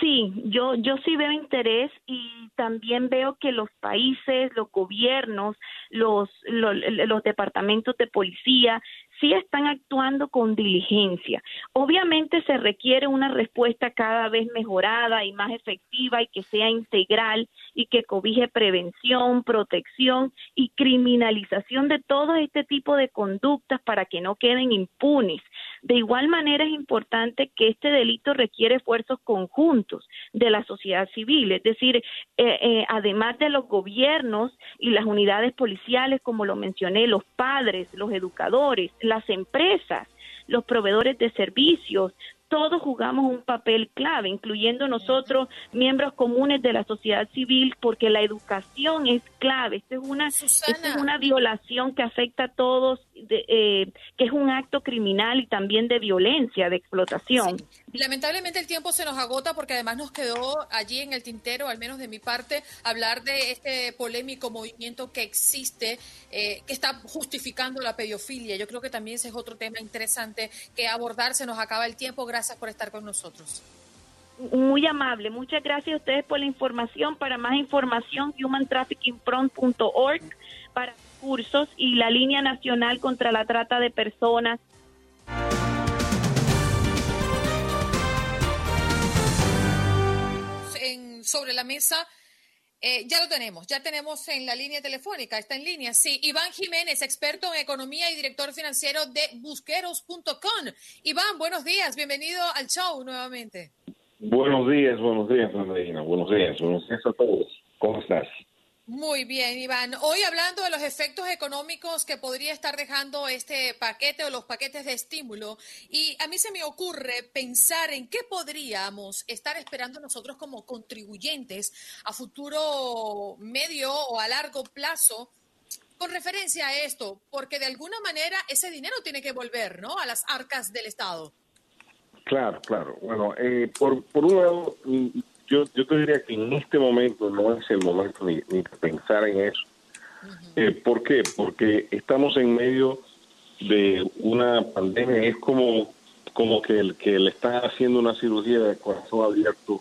Sí, yo, yo sí veo interés y también veo que los países, los gobiernos, los, los, los departamentos de policía sí están actuando con diligencia. Obviamente se requiere una respuesta cada vez mejorada y más efectiva y que sea integral y que cobije prevención, protección y criminalización de todo este tipo de conductas para que no queden impunes. De igual manera es importante que este delito requiere esfuerzos conjuntos de la sociedad civil, es decir, eh, eh, además de los gobiernos y las unidades policiales, como lo mencioné, los padres, los educadores, las empresas, los proveedores de servicios, todos jugamos un papel clave, incluyendo nosotros, miembros comunes de la sociedad civil, porque la educación es clave. Esta es una, es una violación que afecta a todos, eh, que es un acto criminal y también de violencia, de explotación. Lamentablemente el tiempo se nos agota porque además nos quedó allí en el tintero, al menos de mi parte, hablar de este polémico movimiento que existe, eh, que está justificando la pedofilia. Yo creo que también ese es otro tema interesante que abordar. Se nos acaba el tiempo. Gracias por estar con nosotros. Muy amable. Muchas gracias a ustedes por la información. Para más información, humantraffickingfront.org para cursos y la línea nacional contra la trata de personas. Sobre la mesa. Eh, ya lo tenemos, ya tenemos en la línea telefónica, está en línea, sí. Iván Jiménez, experto en economía y director financiero de busqueros.com. Iván, buenos días, bienvenido al show nuevamente. Buenos días, buenos días, buenos días, buenos días a todos. ¿Cómo estás? Muy bien, Iván. Hoy hablando de los efectos económicos que podría estar dejando este paquete o los paquetes de estímulo, y a mí se me ocurre pensar en qué podríamos estar esperando nosotros como contribuyentes a futuro medio o a largo plazo con referencia a esto, porque de alguna manera ese dinero tiene que volver, ¿no? A las arcas del Estado. Claro, claro. Bueno, eh, por, por un lado, yo, yo te diría que en este momento no es el momento ni, ni pensar en eso. Eh, ¿Por qué? Porque estamos en medio de una pandemia. Es como, como que el que le está haciendo una cirugía de corazón abierto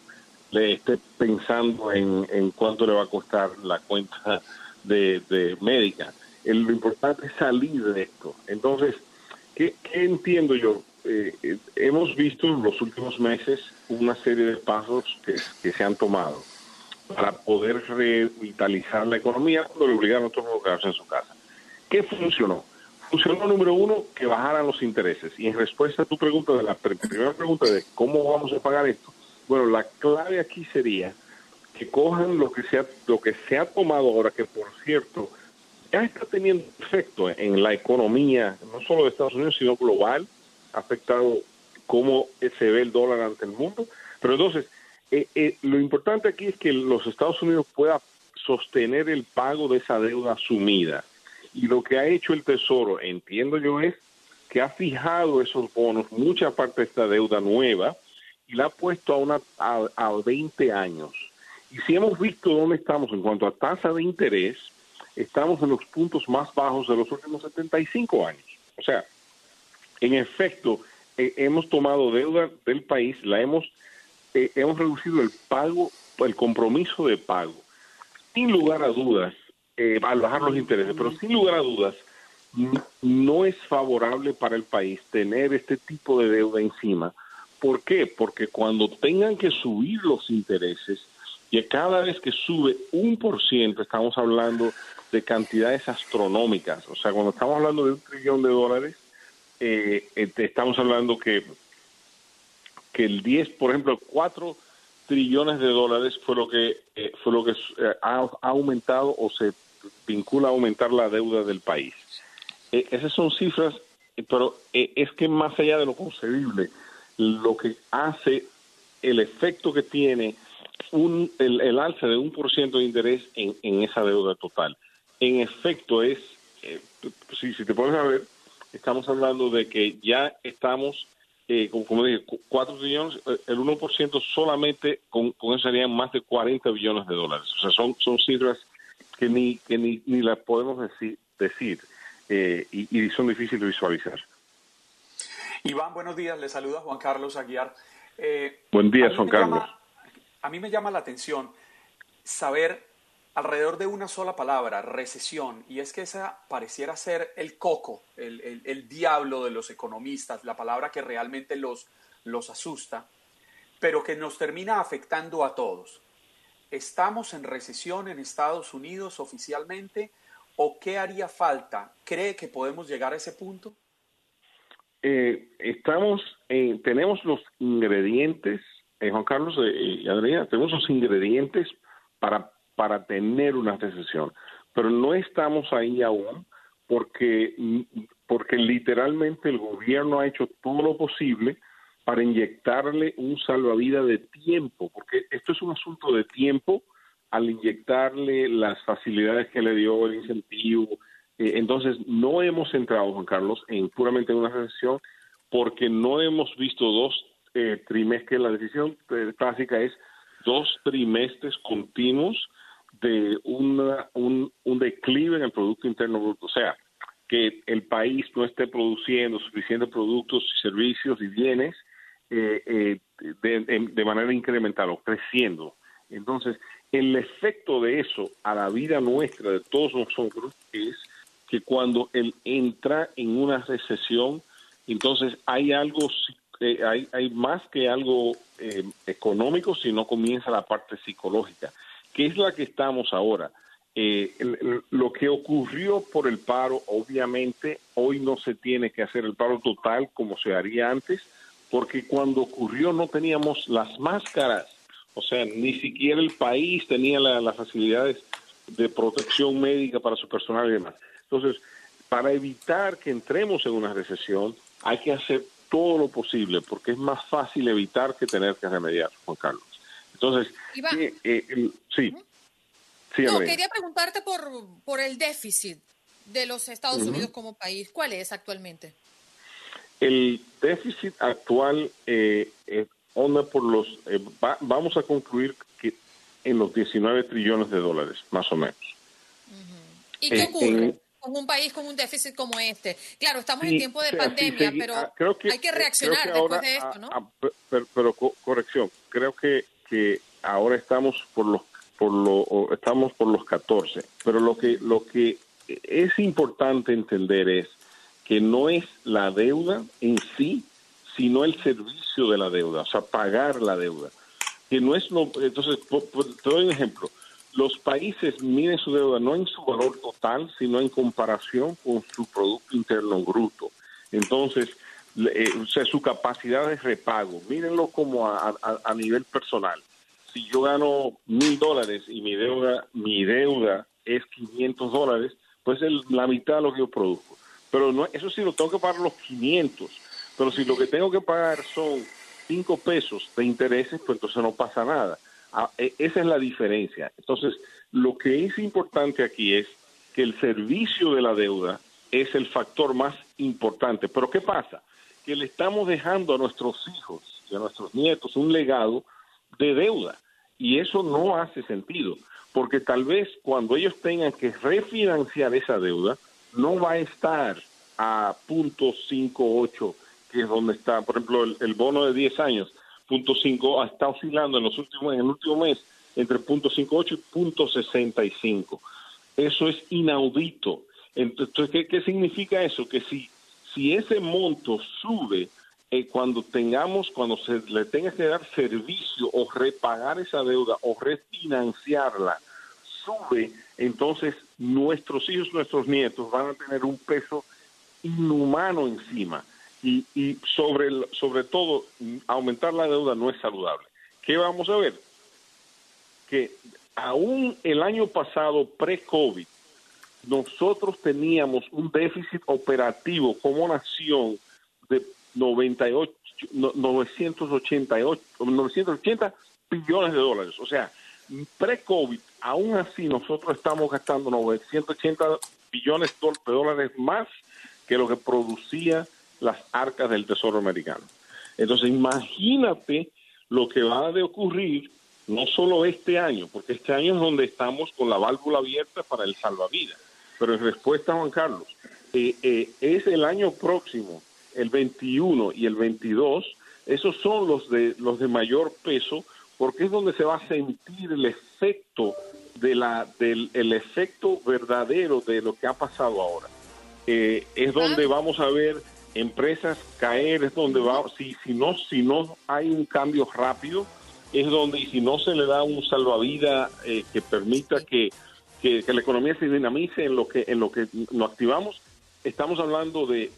le esté pensando en, en cuánto le va a costar la cuenta de, de médica. lo importante es salir de esto. Entonces, ¿qué, qué entiendo yo? Eh, eh, hemos visto en los últimos meses una serie de pasos que, se han tomado para poder revitalizar la economía cuando le obligaron a todos a quedarse en su casa. ¿Qué funcionó? Funcionó, número uno, que bajaran los intereses. Y en respuesta a tu pregunta, de la primera pregunta de cómo vamos a pagar esto, bueno, la clave aquí sería que cojan lo que se ha, lo que se ha tomado ahora, que por cierto, ya está teniendo efecto en la economía, no solo de Estados Unidos, sino global, ha afectado cómo se ve el dólar ante el mundo. Pero entonces, eh, eh, lo importante aquí es que los Estados Unidos puedan sostener el pago de esa deuda asumida. Y lo que ha hecho el Tesoro, entiendo yo, es que ha fijado esos bonos, mucha parte de esta deuda nueva, y la ha puesto a, una, a, a 20 años. Y si hemos visto dónde estamos en cuanto a tasa de interés, estamos en los puntos más bajos de los últimos 75 años. O sea, en efecto, eh, hemos tomado deuda del país, la hemos, eh, hemos reducido el pago, el compromiso de pago. Sin lugar a dudas, eh, al bajar los intereses, pero sin lugar a dudas, no es favorable para el país tener este tipo de deuda encima. ¿Por qué? Porque cuando tengan que subir los intereses, y cada vez que sube un por ciento, estamos hablando de cantidades astronómicas. O sea, cuando estamos hablando de un trillón de dólares, eh, este, estamos hablando que, que el 10, por ejemplo, 4 trillones de dólares fue lo que, eh, fue lo que eh, ha, aumentado o se vincula a aumentar la deuda del país. esas son cifras, pero es que más allá de lo concebible, lo que hace el efecto que tiene un, el, el alza de un por ciento de interés en, en, esa deuda total. En efecto, es, eh, si, si te pones a ver, estamos hablando de que ya estamos, eh, como, como, dije, 4 billones, eh, el 1% solamente con, con eso serían más de 40 billones de dólares. O sea, son, son cifras que ni, que ni, ni las podemos decir, decir eh, y, y, son difíciles de visualizar. Iván, buenos días. Le saluda Juan Carlos Aguiar. Eh, Buen día, Juan Carlos. Llama, a mí me llama la atención saber alrededor de una sola palabra, recesión, y es que esa pareciera ser el coco, el, el, diablo de los economistas, la palabra que realmente los, los asusta, pero que nos termina afectando a todos. ¿Estamos en recesión en Estados Unidos oficialmente o qué haría falta? ¿Cree que podemos llegar a ese punto? Eh, estamos, eh, tenemos los ingredientes eh, Juan Carlos eh, y Adriana, tenemos los ingredientes para, para tener una recesión, pero no estamos ahí aún porque, porque literalmente el gobierno ha hecho todo lo posible para inyectarle un salvavidas de tiempo, porque esto es un asunto de tiempo al inyectarle las facilidades que le dio el incentivo. Eh, entonces, no hemos entrado, Juan Carlos, en puramente en una recesión porque no hemos visto dos eh, trimestre, la decisión clásica es dos trimestres continuos de una, un, un declive en el Producto Interno Bruto. O sea, que el país no esté produciendo suficientes productos y servicios y bienes eh, eh, de, manera incremental o creciendo. Entonces, el efecto de eso a la vida nuestra de todos nosotros es que cuando él entra en una recesión, entonces hay algo eh, hay, hay más que algo eh, económico, sino comienza la parte psicológica, que es la que estamos ahora. Eh, lo que ocurrió por el paro, obviamente, hoy no se tiene que hacer el paro total como se haría antes, porque cuando ocurrió no teníamos las máscaras, o sea, ni siquiera el país tenía la, las facilidades de protección médica para su personal y demás. Entonces, para evitar que entremos en una recesión, hay que hacer todo lo posible, porque es más fácil evitar que tener que remediar, Juan Carlos. Entonces, eh, eh, sí. Sí no, quería preguntarte por, por el déficit de los Estados uh -huh. Unidos como país. ¿Cuál es actualmente? El déficit actual eh, onda por los, eh, va, vamos a concluir que en los 19 trillones de dólares, más o menos. Uh -huh. ¿Y qué ocurre? Con un país con un déficit como este. Claro, estamos sí, en tiempo de pandemia, sí, pero creo que, hay que reaccionar que ahora, después de esto, ¿no? A, a, pero, pero, corrección, creo que, que ahora estamos por los por lo estamos por los 14, pero lo que lo que es importante entender es que no es la deuda en sí, sino el servicio de la deuda, o sea, pagar la deuda. Que no es lo entonces te doy un ejemplo los países miden su deuda no en su valor total, sino en comparación con su Producto Interno Bruto. Entonces, eh, o sea, su capacidad de repago, mírenlo como a, nivel personal. Si yo gano mil dólares y mi deuda, mi deuda es 500 dólares, pues es la mitad de lo que yo produzco. Pero no, eso sí lo tengo que pagar los 500. Pero si lo que tengo que pagar son 5 pesos de intereses, pues entonces no pasa nada. Ah, e, esa es la diferencia. Entonces, lo que es importante aquí es que el servicio de la deuda es el factor más importante. Pero ¿qué pasa? Que le estamos dejando a nuestros hijos y a nuestros nietos un legado de deuda. Y eso no hace sentido, porque tal vez cuando ellos tengan que refinanciar esa deuda, no va a estar a punto 58, que es donde está, por ejemplo, el, bono de 10 años, punto 5, está oscilando en los últimos en el último mes entre punto 58 y punto 65. Eso es inaudito. Entonces, ¿qué, ¿qué, significa eso? Que si, si ese monto sube eh, cuando tengamos, cuando se le tenga que dar servicio o repagar esa deuda o refinanciarla, sube, entonces nuestros hijos, nuestros nietos van a tener un peso inhumano encima. Y, y sobre, sobre todo, aumentar la deuda no es saludable. ¿Qué vamos a ver? Que aún el año pasado, pre-COVID, nosotros teníamos un déficit operativo como nación de 98, 988, 980 billones de dólares. O sea, pre-COVID, aún así nosotros estamos gastando 980 billones de dólares más que lo que producía las arcas del Tesoro americano. Entonces, imagínate lo que va a ocurrir no solo este año, porque este año es donde estamos con la válvula abierta para el salvavidas. Pero en respuesta Juan Carlos, eh, eh, es el año próximo el 21 y el 22, esos son los de, los de mayor peso porque es donde se va a sentir el efecto de la, del el efecto verdadero de lo que ha pasado ahora. Eh, es donde vamos a ver empresas caer, es donde va, si, si, no, si no hay un cambio rápido, es donde, y si no se le da un salvavidas eh, que permita que, que, que, la economía se dinamice en lo que, en lo que nos activamos, estamos hablando de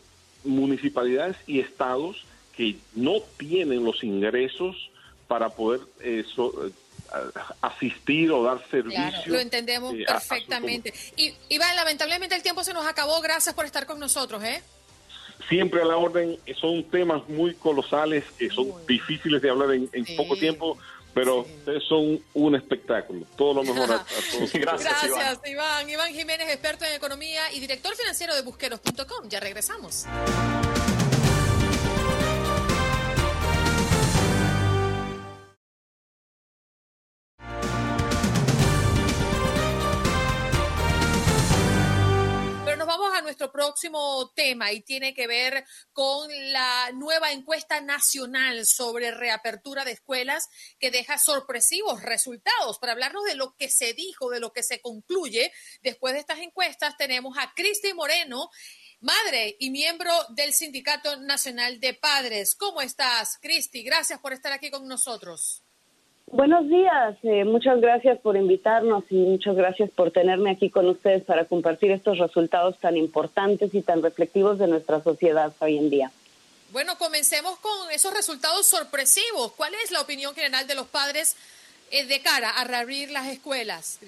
municipalidades y estados que no tienen los ingresos para poder eh, eh, asistir o dar servicio. Claro, lo entendemos eh, perfectamente. y Iván, lamentablemente el tiempo se nos acabó. Gracias por estar con nosotros, ¿eh? Siempre a la orden, son temas muy colosales que son difíciles de hablar en, poco tiempo, pero ustedes son un espectáculo. Todo lo mejor a, todos. Gracias, Iván. Iván. Iván Jiménez, experto en economía y director financiero de busqueros.com. Ya regresamos. Nuestro próximo tema y tiene que ver con la nueva encuesta nacional sobre reapertura de escuelas que deja sorpresivos resultados. Para hablarnos de lo que se dijo, de lo que se concluye después de estas encuestas, tenemos a Cristi Moreno madre y miembro del Sindicato Nacional de Padres. ¿Cómo estás, Cristi? Gracias por estar aquí con nosotros. Buenos días, eh, muchas gracias por invitarnos y muchas gracias por tenerme aquí con ustedes para compartir estos resultados tan importantes y tan reflectivos de nuestra sociedad hoy en día. Bueno, comencemos con esos resultados sorpresivos. ¿Cuál es la opinión general de los padres eh, de cara a reabrir las escuelas,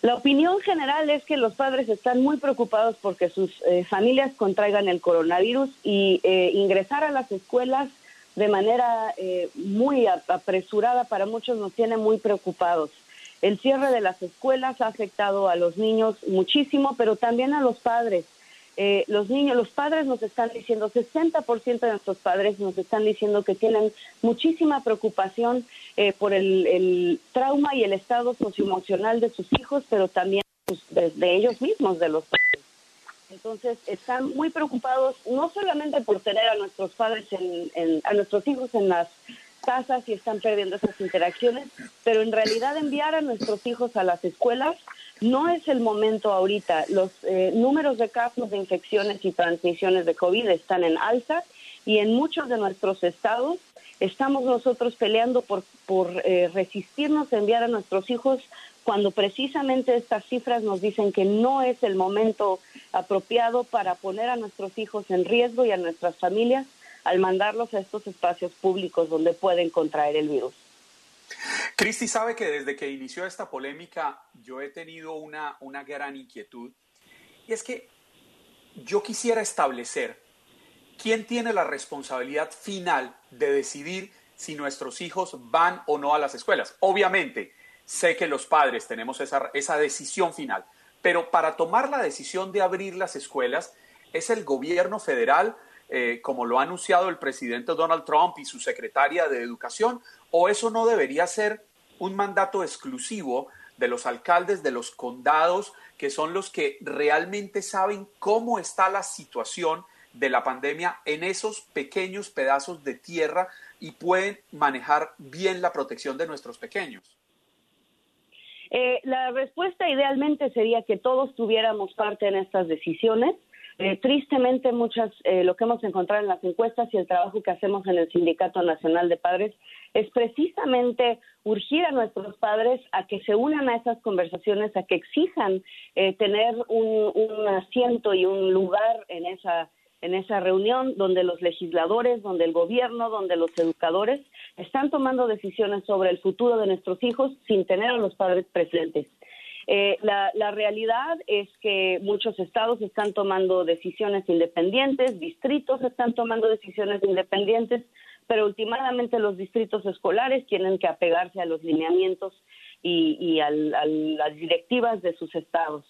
La opinión general es que los padres están muy preocupados porque sus eh, familias contraigan el coronavirus y ingresar a las escuelas de manera eh, muy apresurada para muchos nos tiene muy preocupados. El cierre de las escuelas ha afectado a los niños muchísimo, pero también a los padres. Eh, los niños, los padres nos están diciendo, 60% de nuestros padres nos están diciendo que tienen muchísima preocupación eh, por el, trauma y el estado socioemocional de sus hijos, pero también de, de ellos mismos, de los padres. Entonces están muy preocupados no solamente por tener a nuestros padres, en, a nuestros hijos en las casas y están perdiendo esas interacciones, pero en realidad enviar a nuestros hijos a las escuelas no es el momento ahorita. Los eh, números de casos de infecciones y transmisiones de COVID están en alza y en muchos de nuestros estados estamos nosotros peleando por, por eh, resistirnos a enviar a nuestros hijos cuando precisamente estas cifras nos dicen que no es el momento apropiado para poner a nuestros hijos en riesgo y a nuestras familias al mandarlos a estos espacios públicos donde pueden contraer el virus. Cristi sabe que desde que inició esta polémica yo he tenido una, una gran inquietud y es que yo quisiera establecer quién tiene la responsabilidad final de decidir si nuestros hijos van o no a las escuelas. Obviamente, sé que los padres tenemos esa, esa decisión final, pero para tomar la decisión de abrir las escuelas es el gobierno federal, eh, como lo ha anunciado el presidente Donald Trump y su secretaria de Educación, o eso no debería ser un mandato exclusivo de los alcaldes de los condados, que son los que realmente saben cómo está la situación de la pandemia en esos pequeños pedazos de tierra y pueden manejar bien la protección de nuestros pequeños? Eh, la respuesta idealmente sería que todos tuviéramos parte en estas decisiones. Eh, tristemente, muchas, eh, lo que hemos encontrado en las encuestas y el trabajo que hacemos en el Sindicato Nacional de Padres es precisamente urgir a nuestros padres a que se unan a esas conversaciones, a que exijan tener un, un asiento y un lugar en esa en esa reunión donde los legisladores, donde el gobierno, donde los educadores están tomando decisiones sobre el futuro de nuestros hijos sin tener a los padres presentes. Eh, la, realidad es que muchos estados están tomando decisiones independientes, distritos están tomando decisiones independientes, pero últimamente los distritos escolares tienen que apegarse a los lineamientos y, y a las directivas de sus estados.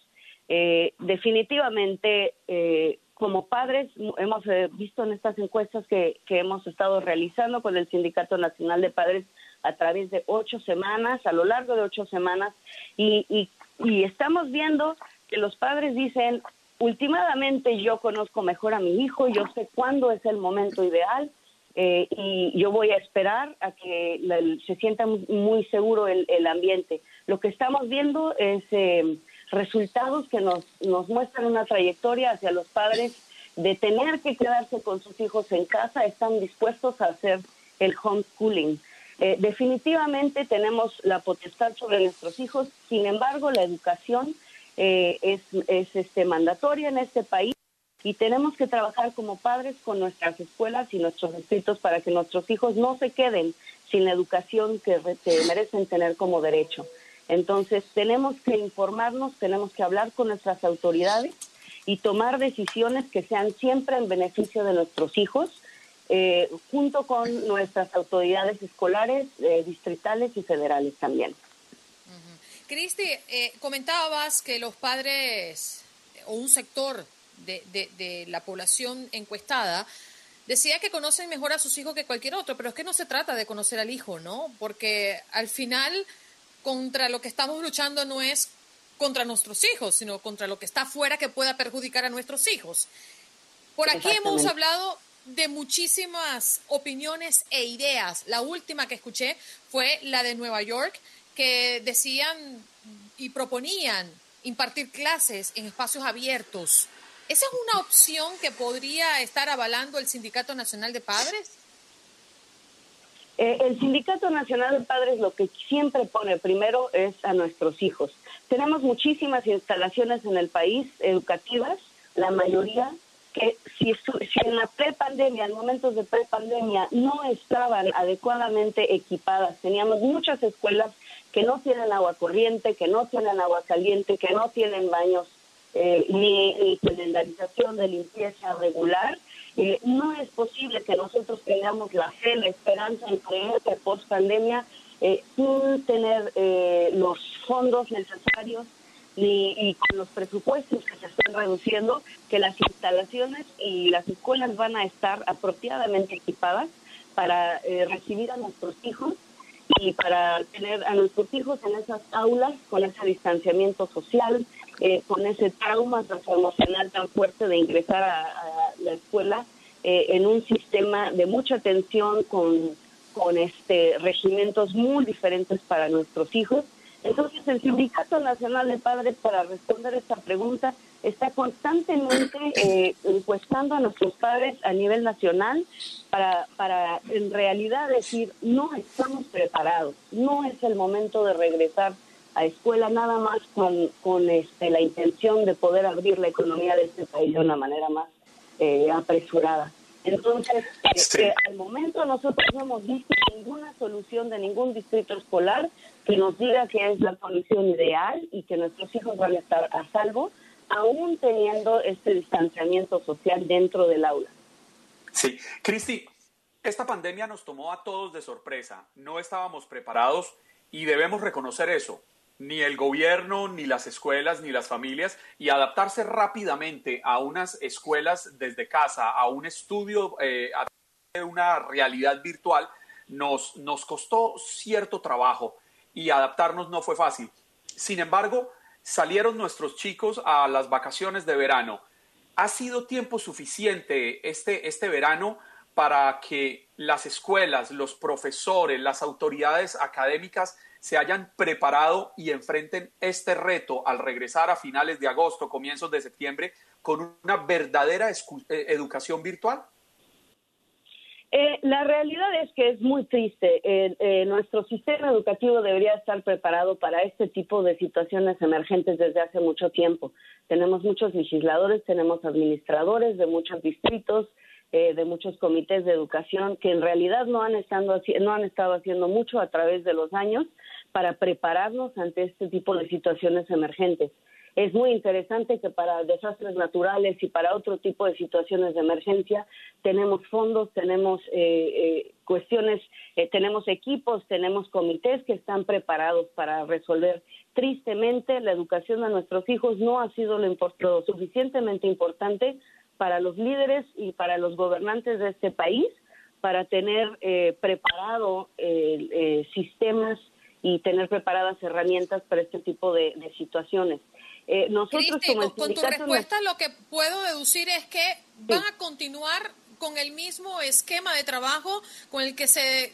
Eh, definitivamente, eh, como padres, hemos eh, visto en estas encuestas que, hemos estado realizando con el Sindicato Nacional de Padres a través de ocho semanas, a lo largo de ocho semanas, y, y, estamos viendo que los padres dicen, últimamente yo conozco mejor a mi hijo, yo sé cuándo es el momento ideal, eh, y yo voy a esperar a que se sienta muy seguro el, el, ambiente. Lo que estamos viendo es eh, resultados que nos, nos muestran una trayectoria hacia los padres de tener que quedarse con sus hijos en casa, están dispuestos a hacer el homeschooling. Eh, definitivamente tenemos la potestad sobre nuestros hijos, sin embargo la educación eh, es, es este, mandatoria en este país y tenemos que trabajar como padres con nuestras escuelas y nuestros distritos para que nuestros hijos no se queden sin la educación que, que merecen tener como derecho. Entonces, tenemos que informarnos, tenemos que hablar con nuestras autoridades y tomar decisiones que sean siempre en beneficio de nuestros hijos, eh, junto con nuestras autoridades escolares, eh, distritales y federales también. Cristi, eh, comentabas que los padres o un sector de, de, la población encuestada decía que conocen mejor a sus hijos que cualquier otro, pero es que no se trata de conocer al hijo, ¿no? Porque al final contra lo que estamos luchando no es contra nuestros hijos, sino contra lo que está afuera que pueda perjudicar a nuestros hijos. Por aquí hemos hablado de muchísimas opiniones e ideas. La última que escuché fue la de Nueva York, que decían y proponían impartir clases en espacios abiertos. ¿Esa es una opción que podría estar avalando el Sindicato Nacional de Padres? Eh, el Sindicato Nacional de Padres lo que siempre pone primero es a nuestros hijos. Tenemos muchísimas instalaciones en el país educativas, la mayoría que si, si en la prepandemia, en momentos de prepandemia, no estaban adecuadamente equipadas, teníamos muchas escuelas que no tienen agua corriente, que no tienen agua caliente, que no tienen baños eh, ni, ni calendarización de limpieza regular, eh, no es posible que nosotros tengamos la fe, la esperanza en creer que post pandemia, eh, sin tener eh, los fondos necesarios ni, y con los presupuestos que se están reduciendo, que las instalaciones y las escuelas van a estar apropiadamente equipadas para recibir a nuestros hijos y para tener a nuestros hijos en esas aulas con ese distanciamiento social, con ese trauma transformacional tan fuerte de ingresar a la escuela eh, en un sistema de mucha tensión con, con este regimientos muy diferentes para nuestros hijos. Entonces, el Sindicato Nacional de Padres, para responder esta pregunta, está constantemente eh, encuestando a nuestros padres a nivel nacional para, para en realidad decir, no estamos preparados, no es el momento de regresar a escuela nada más con, con este, la intención de poder abrir la economía de este país de una manera más eh, apresurada. Entonces, eh, al momento nosotros no hemos visto ninguna solución de ningún distrito escolar que nos diga que es la solución ideal y que nuestros hijos van a estar a salvo, aún teniendo este distanciamiento social dentro del aula. Sí, Cristi, esta pandemia nos tomó a todos de sorpresa, no estábamos preparados y debemos reconocer eso ni el gobierno, ni las escuelas, ni las familias, y adaptarse rápidamente a unas escuelas desde casa, a un estudio, eh, a una realidad virtual, nos, nos costó cierto trabajo y adaptarnos no fue fácil. Sin embargo, salieron nuestros chicos a las vacaciones de verano. Ha sido tiempo suficiente este, este verano para que las escuelas, los profesores, las autoridades académicas se hayan preparado y enfrenten este reto al regresar a finales de agosto, comienzos de septiembre, con una verdadera eh, educación virtual? Eh, la realidad es que es muy triste. Eh, nuestro sistema educativo debería estar preparado para este tipo de situaciones emergentes desde hace mucho tiempo. Tenemos muchos legisladores, tenemos administradores de muchos distritos, de muchos comités de educación que en realidad no han, estado, no han estado haciendo mucho a través de los años para prepararnos ante este tipo de situaciones emergentes. Es muy interesante que para desastres naturales y para otro tipo de situaciones de emergencia tenemos fondos, tenemos eh, eh, cuestiones, eh, tenemos equipos, tenemos comités que están preparados para resolver. Tristemente, la educación de nuestros hijos no ha sido lo, lo suficientemente importante para los líderes y para los gobernantes de este país para tener preparado sistemas y tener preparadas herramientas para este tipo de, situaciones. Eh, nosotros como con tu respuesta lo que puedo deducir es que van a continuar con el mismo esquema de trabajo con el que se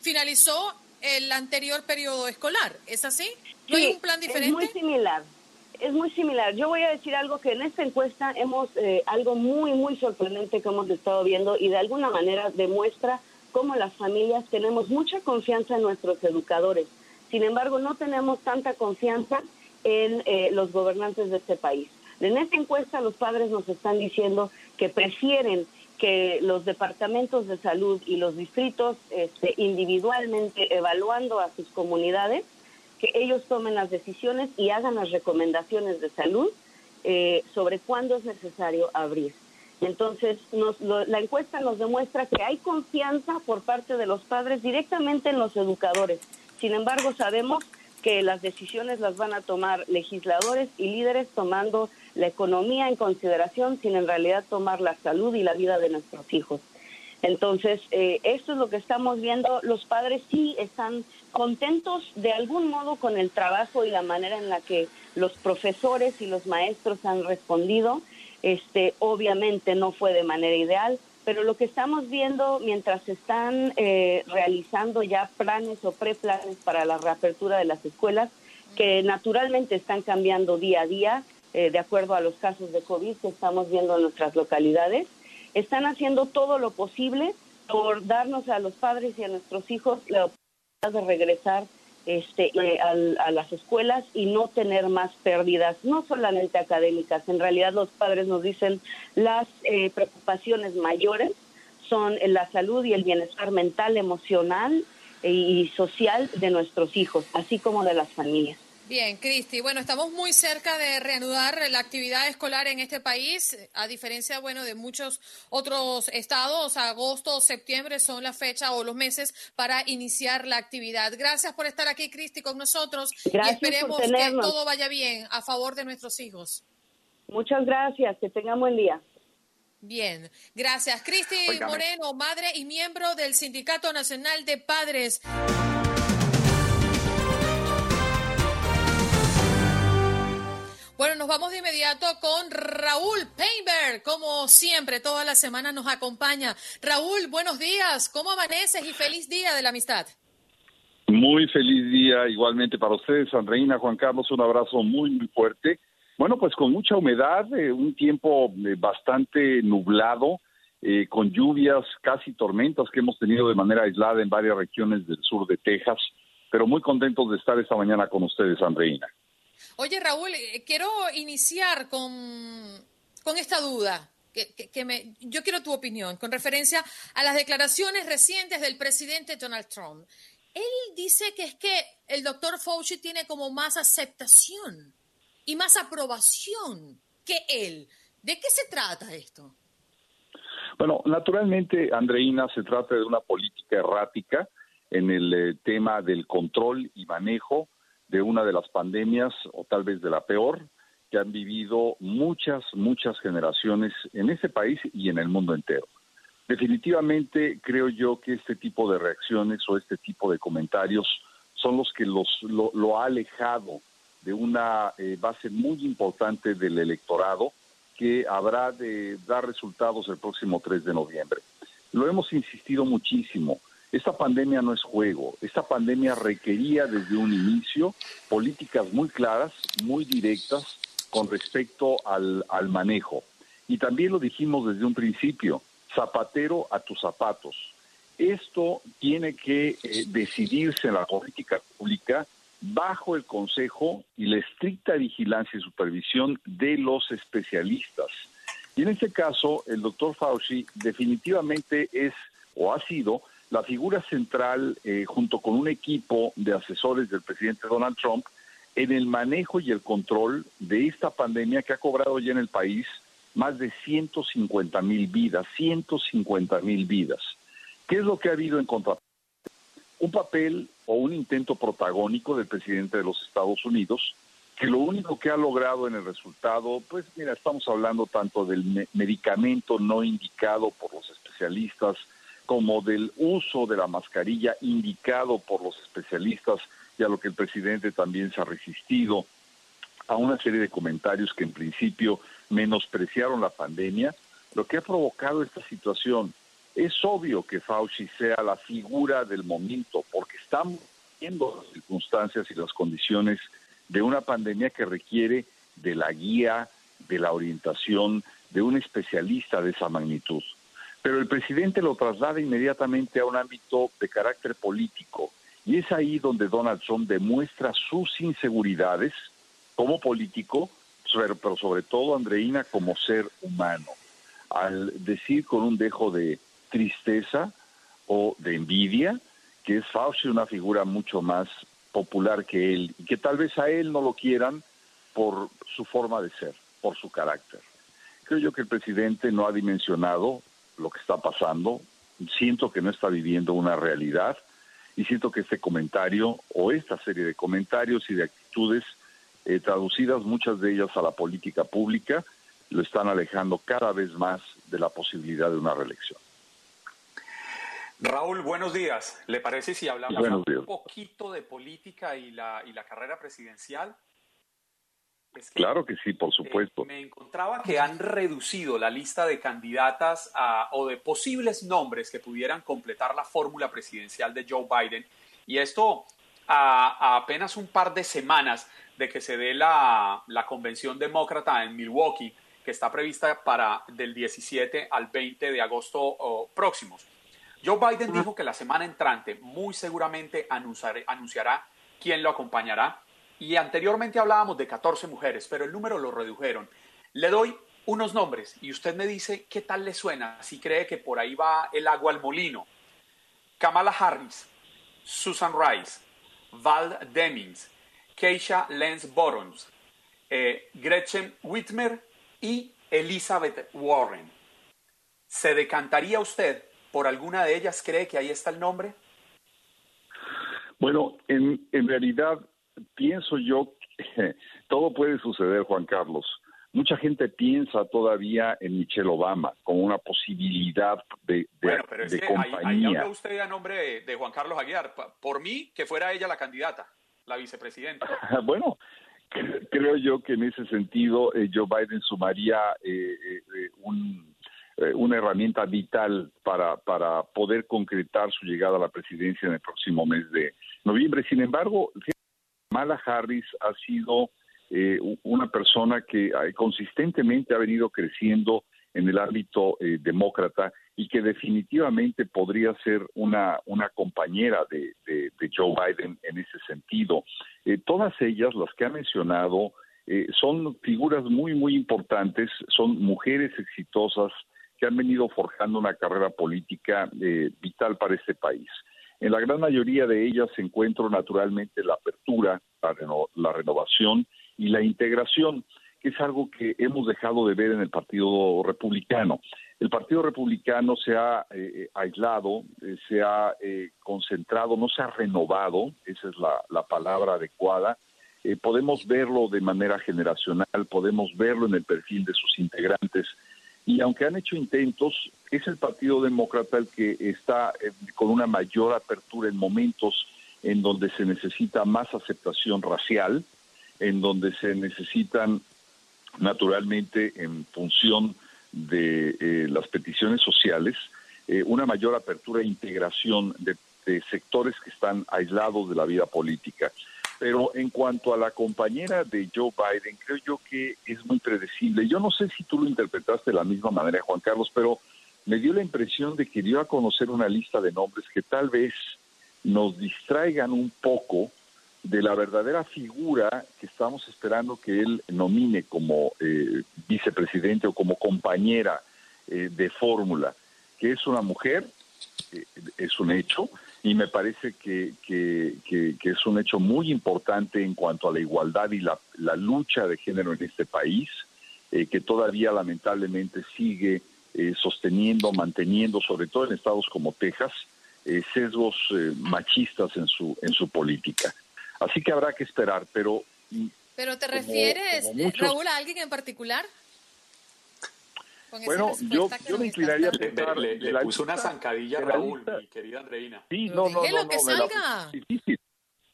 finalizó el anterior periodo escolar. ¿Es así? ¿No hay un plan diferente? Es muy similar. Es muy similar. Yo voy a decir algo que en esta encuesta hemos, eh, algo muy, muy sorprendente que hemos estado viendo y de alguna manera demuestra cómo las familias tenemos mucha confianza en nuestros educadores. Sin embargo, no tenemos tanta confianza en eh, los gobernantes de este país. En esta encuesta los padres nos están diciendo que prefieren que los departamentos de salud y los distritos este, individualmente evaluando a sus comunidades, que ellos tomen las decisiones y hagan las recomendaciones de salud eh, sobre cuándo es necesario abrir. Entonces, la encuesta nos demuestra que hay confianza por parte de los padres directamente en los educadores. Sin embargo, sabemos que las decisiones las van a tomar legisladores y líderes tomando la economía en consideración sin en realidad tomar la salud y la vida de nuestros hijos. Entonces, eh, esto es lo que estamos viendo. Los padres sí están contentos de algún modo con el trabajo y la manera en la que los profesores y los maestros han respondido. Este, obviamente no fue de manera ideal, pero lo que estamos viendo mientras se están eh, realizando ya planes o preplanes para la reapertura de las escuelas, que naturalmente están cambiando día a día eh, de acuerdo a los casos de COVID que estamos viendo en nuestras localidades, están haciendo todo lo posible por darnos a los padres y a nuestros hijos la oportunidad de regresar este, eh, a, las escuelas y no tener más pérdidas, no solamente académicas. En realidad los padres nos dicen las eh, preocupaciones mayores son la salud y el bienestar mental, emocional y social de nuestros hijos, así como de las familias. Bien, Cristi. Bueno, estamos muy cerca de reanudar la actividad escolar en este país, a diferencia, bueno, de muchos otros estados. Agosto, septiembre son la fecha o los meses para iniciar la actividad. Gracias por estar aquí, Cristi, con nosotros y esperemos que todo vaya bien a favor de nuestros hijos. Muchas gracias. Que tengan buen día. Bien, gracias. Cristi Moreno, madre y miembro del Sindicato Nacional de Padres. Bueno, nos vamos de inmediato con Raúl Painberg, como siempre, todas las semanas nos acompaña. Raúl, buenos días, ¿cómo amaneces y feliz día de la amistad? Muy feliz día igualmente para ustedes, Andreina, Juan Carlos, un abrazo muy, muy fuerte. Bueno, pues con mucha humedad, eh, un tiempo eh, bastante nublado, eh, con lluvias, casi tormentas que hemos tenido de manera aislada en varias regiones del sur de Texas, pero muy contentos de estar esta mañana con ustedes, Andreina. Oye, Raúl, eh, quiero iniciar con, con esta duda que, me, yo quiero tu opinión con referencia a las declaraciones recientes del presidente Donald Trump. Él dice que es que el doctor Fauci tiene como más aceptación y más aprobación que él. ¿De qué se trata esto? Bueno, naturalmente, Andreina, se trata de una política errática en el eh, tema del control y manejo de una de las pandemias, o tal vez de la peor, que han vivido muchas, muchas generaciones en este país y en el mundo entero. Definitivamente creo yo que este tipo de reacciones o este tipo de comentarios son los que los, lo, ha alejado de una eh, base muy importante del electorado que habrá de dar resultados el próximo 3 de noviembre. Lo hemos insistido muchísimo. Esta pandemia no es juego. Esta pandemia requería desde un inicio políticas muy claras, muy directas con respecto al, al manejo. Y también lo dijimos desde un principio, zapatero a tus zapatos. Esto tiene que eh, decidirse en la política pública bajo el consejo y la estricta vigilancia y supervisión de los especialistas. Y en este caso, el doctor Fauci definitivamente es o ha sido la figura central, eh, junto con un equipo de asesores del presidente Donald Trump, en el manejo y el control de esta pandemia que ha cobrado ya en el país más de 150 mil vidas, 150 mil vidas. ¿Qué es lo que ha habido en contra? Un papel o un intento protagónico del presidente de los Estados Unidos, que lo único que ha logrado en el resultado, pues mira, estamos hablando tanto del medicamento no indicado por los especialistas, como del uso de la mascarilla indicado por los especialistas y a lo que el presidente también se ha resistido, a una serie de comentarios que en principio menospreciaron la pandemia, lo que ha provocado esta situación. Es obvio que Fauci sea la figura del momento, porque estamos viendo las circunstancias y las condiciones de una pandemia que requiere de la guía, de la orientación de un especialista de esa magnitud. Pero el presidente lo traslada inmediatamente a un ámbito de carácter político y es ahí donde Donald Trump demuestra sus inseguridades como político, pero sobre todo, Andreina, como ser humano. Al decir con un dejo de tristeza o de envidia que es Fauci una figura mucho más popular que él y que tal vez a él no lo quieran por su forma de ser, por su carácter. Creo yo que el presidente no ha dimensionado lo que está pasando, siento que no está viviendo una realidad y siento que este comentario o esta serie de comentarios y de actitudes eh, traducidas muchas de ellas a la política pública lo están alejando cada vez más de la posibilidad de una reelección. Raúl, buenos días. ¿Le parece si hablamos un poquito de política y la, y la carrera presidencial? Claro que sí, por supuesto. me encontraba que han reducido la lista de candidatas o de posibles nombres que pudieran completar la fórmula presidencial de Joe Biden. Y esto a, apenas un par de semanas de que se dé la, la, convención demócrata en Milwaukee, que está prevista para del 17 al 20 de agosto próximos. Joe Biden dijo que la semana entrante muy seguramente anunciará quién lo acompañará y anteriormente hablábamos de 14 mujeres, pero el número lo redujeron. Le doy unos nombres y usted me dice qué tal le suena, si cree que por ahí va el agua al molino. Kamala Harris, Susan Rice, Val Demings, Keisha Lenz Borons, eh, Gretchen Whitmer y Elizabeth Warren. ¿Se decantaría usted por alguna de ellas? ¿Cree que ahí está el nombre? Bueno, en, en realidad pienso yo que todo puede suceder, Juan Carlos. Mucha gente piensa todavía en Michelle Obama como una posibilidad de, de, bueno, pero es que Ahí, habla usted a nombre de, Juan Carlos Aguiar. Por mí, que fuera ella la candidata, la vicepresidenta. bueno, creo yo que en ese sentido eh, Joe Biden sumaría eh, eh, un, una herramienta vital para, para poder concretar su llegada a la presidencia en el próximo mes de noviembre. Sin embargo, Mala Harris ha sido eh, una persona que eh, consistentemente ha venido creciendo en el ámbito eh, demócrata y que definitivamente podría ser una, compañera de, Joe Biden en ese sentido. todas ellas, las que ha mencionado, eh, son figuras muy, muy importantes, son mujeres exitosas que han venido forjando una carrera política eh, vital para este país. En la gran mayoría de ellas se encuentra naturalmente la apertura, la, renovación y la integración, que es algo que hemos dejado de ver en el Partido Republicano. El Partido Republicano se ha eh, aislado, se ha concentrado, no se ha renovado, esa es la palabra adecuada, eh, podemos verlo de manera generacional, podemos verlo en el perfil de sus integrantes. Y aunque han hecho intentos, es el Partido Demócrata el que está eh, con una mayor apertura en momentos en donde se necesita más aceptación racial, en donde se necesitan naturalmente en función de eh, las peticiones sociales, una mayor apertura e integración de sectores que están aislados de la vida política. Pero en cuanto a la compañera de Joe Biden, creo yo que es muy predecible. Yo no sé si tú lo interpretaste de la misma manera, Juan Carlos, pero me dio la impresión de que dio a conocer una lista de nombres que tal vez nos distraigan un poco de la verdadera figura que estamos esperando que él nomine como eh, vicepresidente o como compañera eh, de fórmula, que es una mujer, eh, es un hecho, y me parece que, es un hecho muy importante en cuanto a la igualdad y la, lucha de género en este país, eh, que todavía lamentablemente sigue eh, sosteniendo, manteniendo, sobre todo en estados como Texas, eh, sesgos machistas en su, en su política. Así que habrá que esperar, pero... ¿Pero te refieres, Raúl, a alguien en particular? Bueno, yo, yo me inclinaría a pensar... Le, le, puso una zancadilla a Raúl, mi querida Andreina. Sí, no, no, no, no, me la difícil.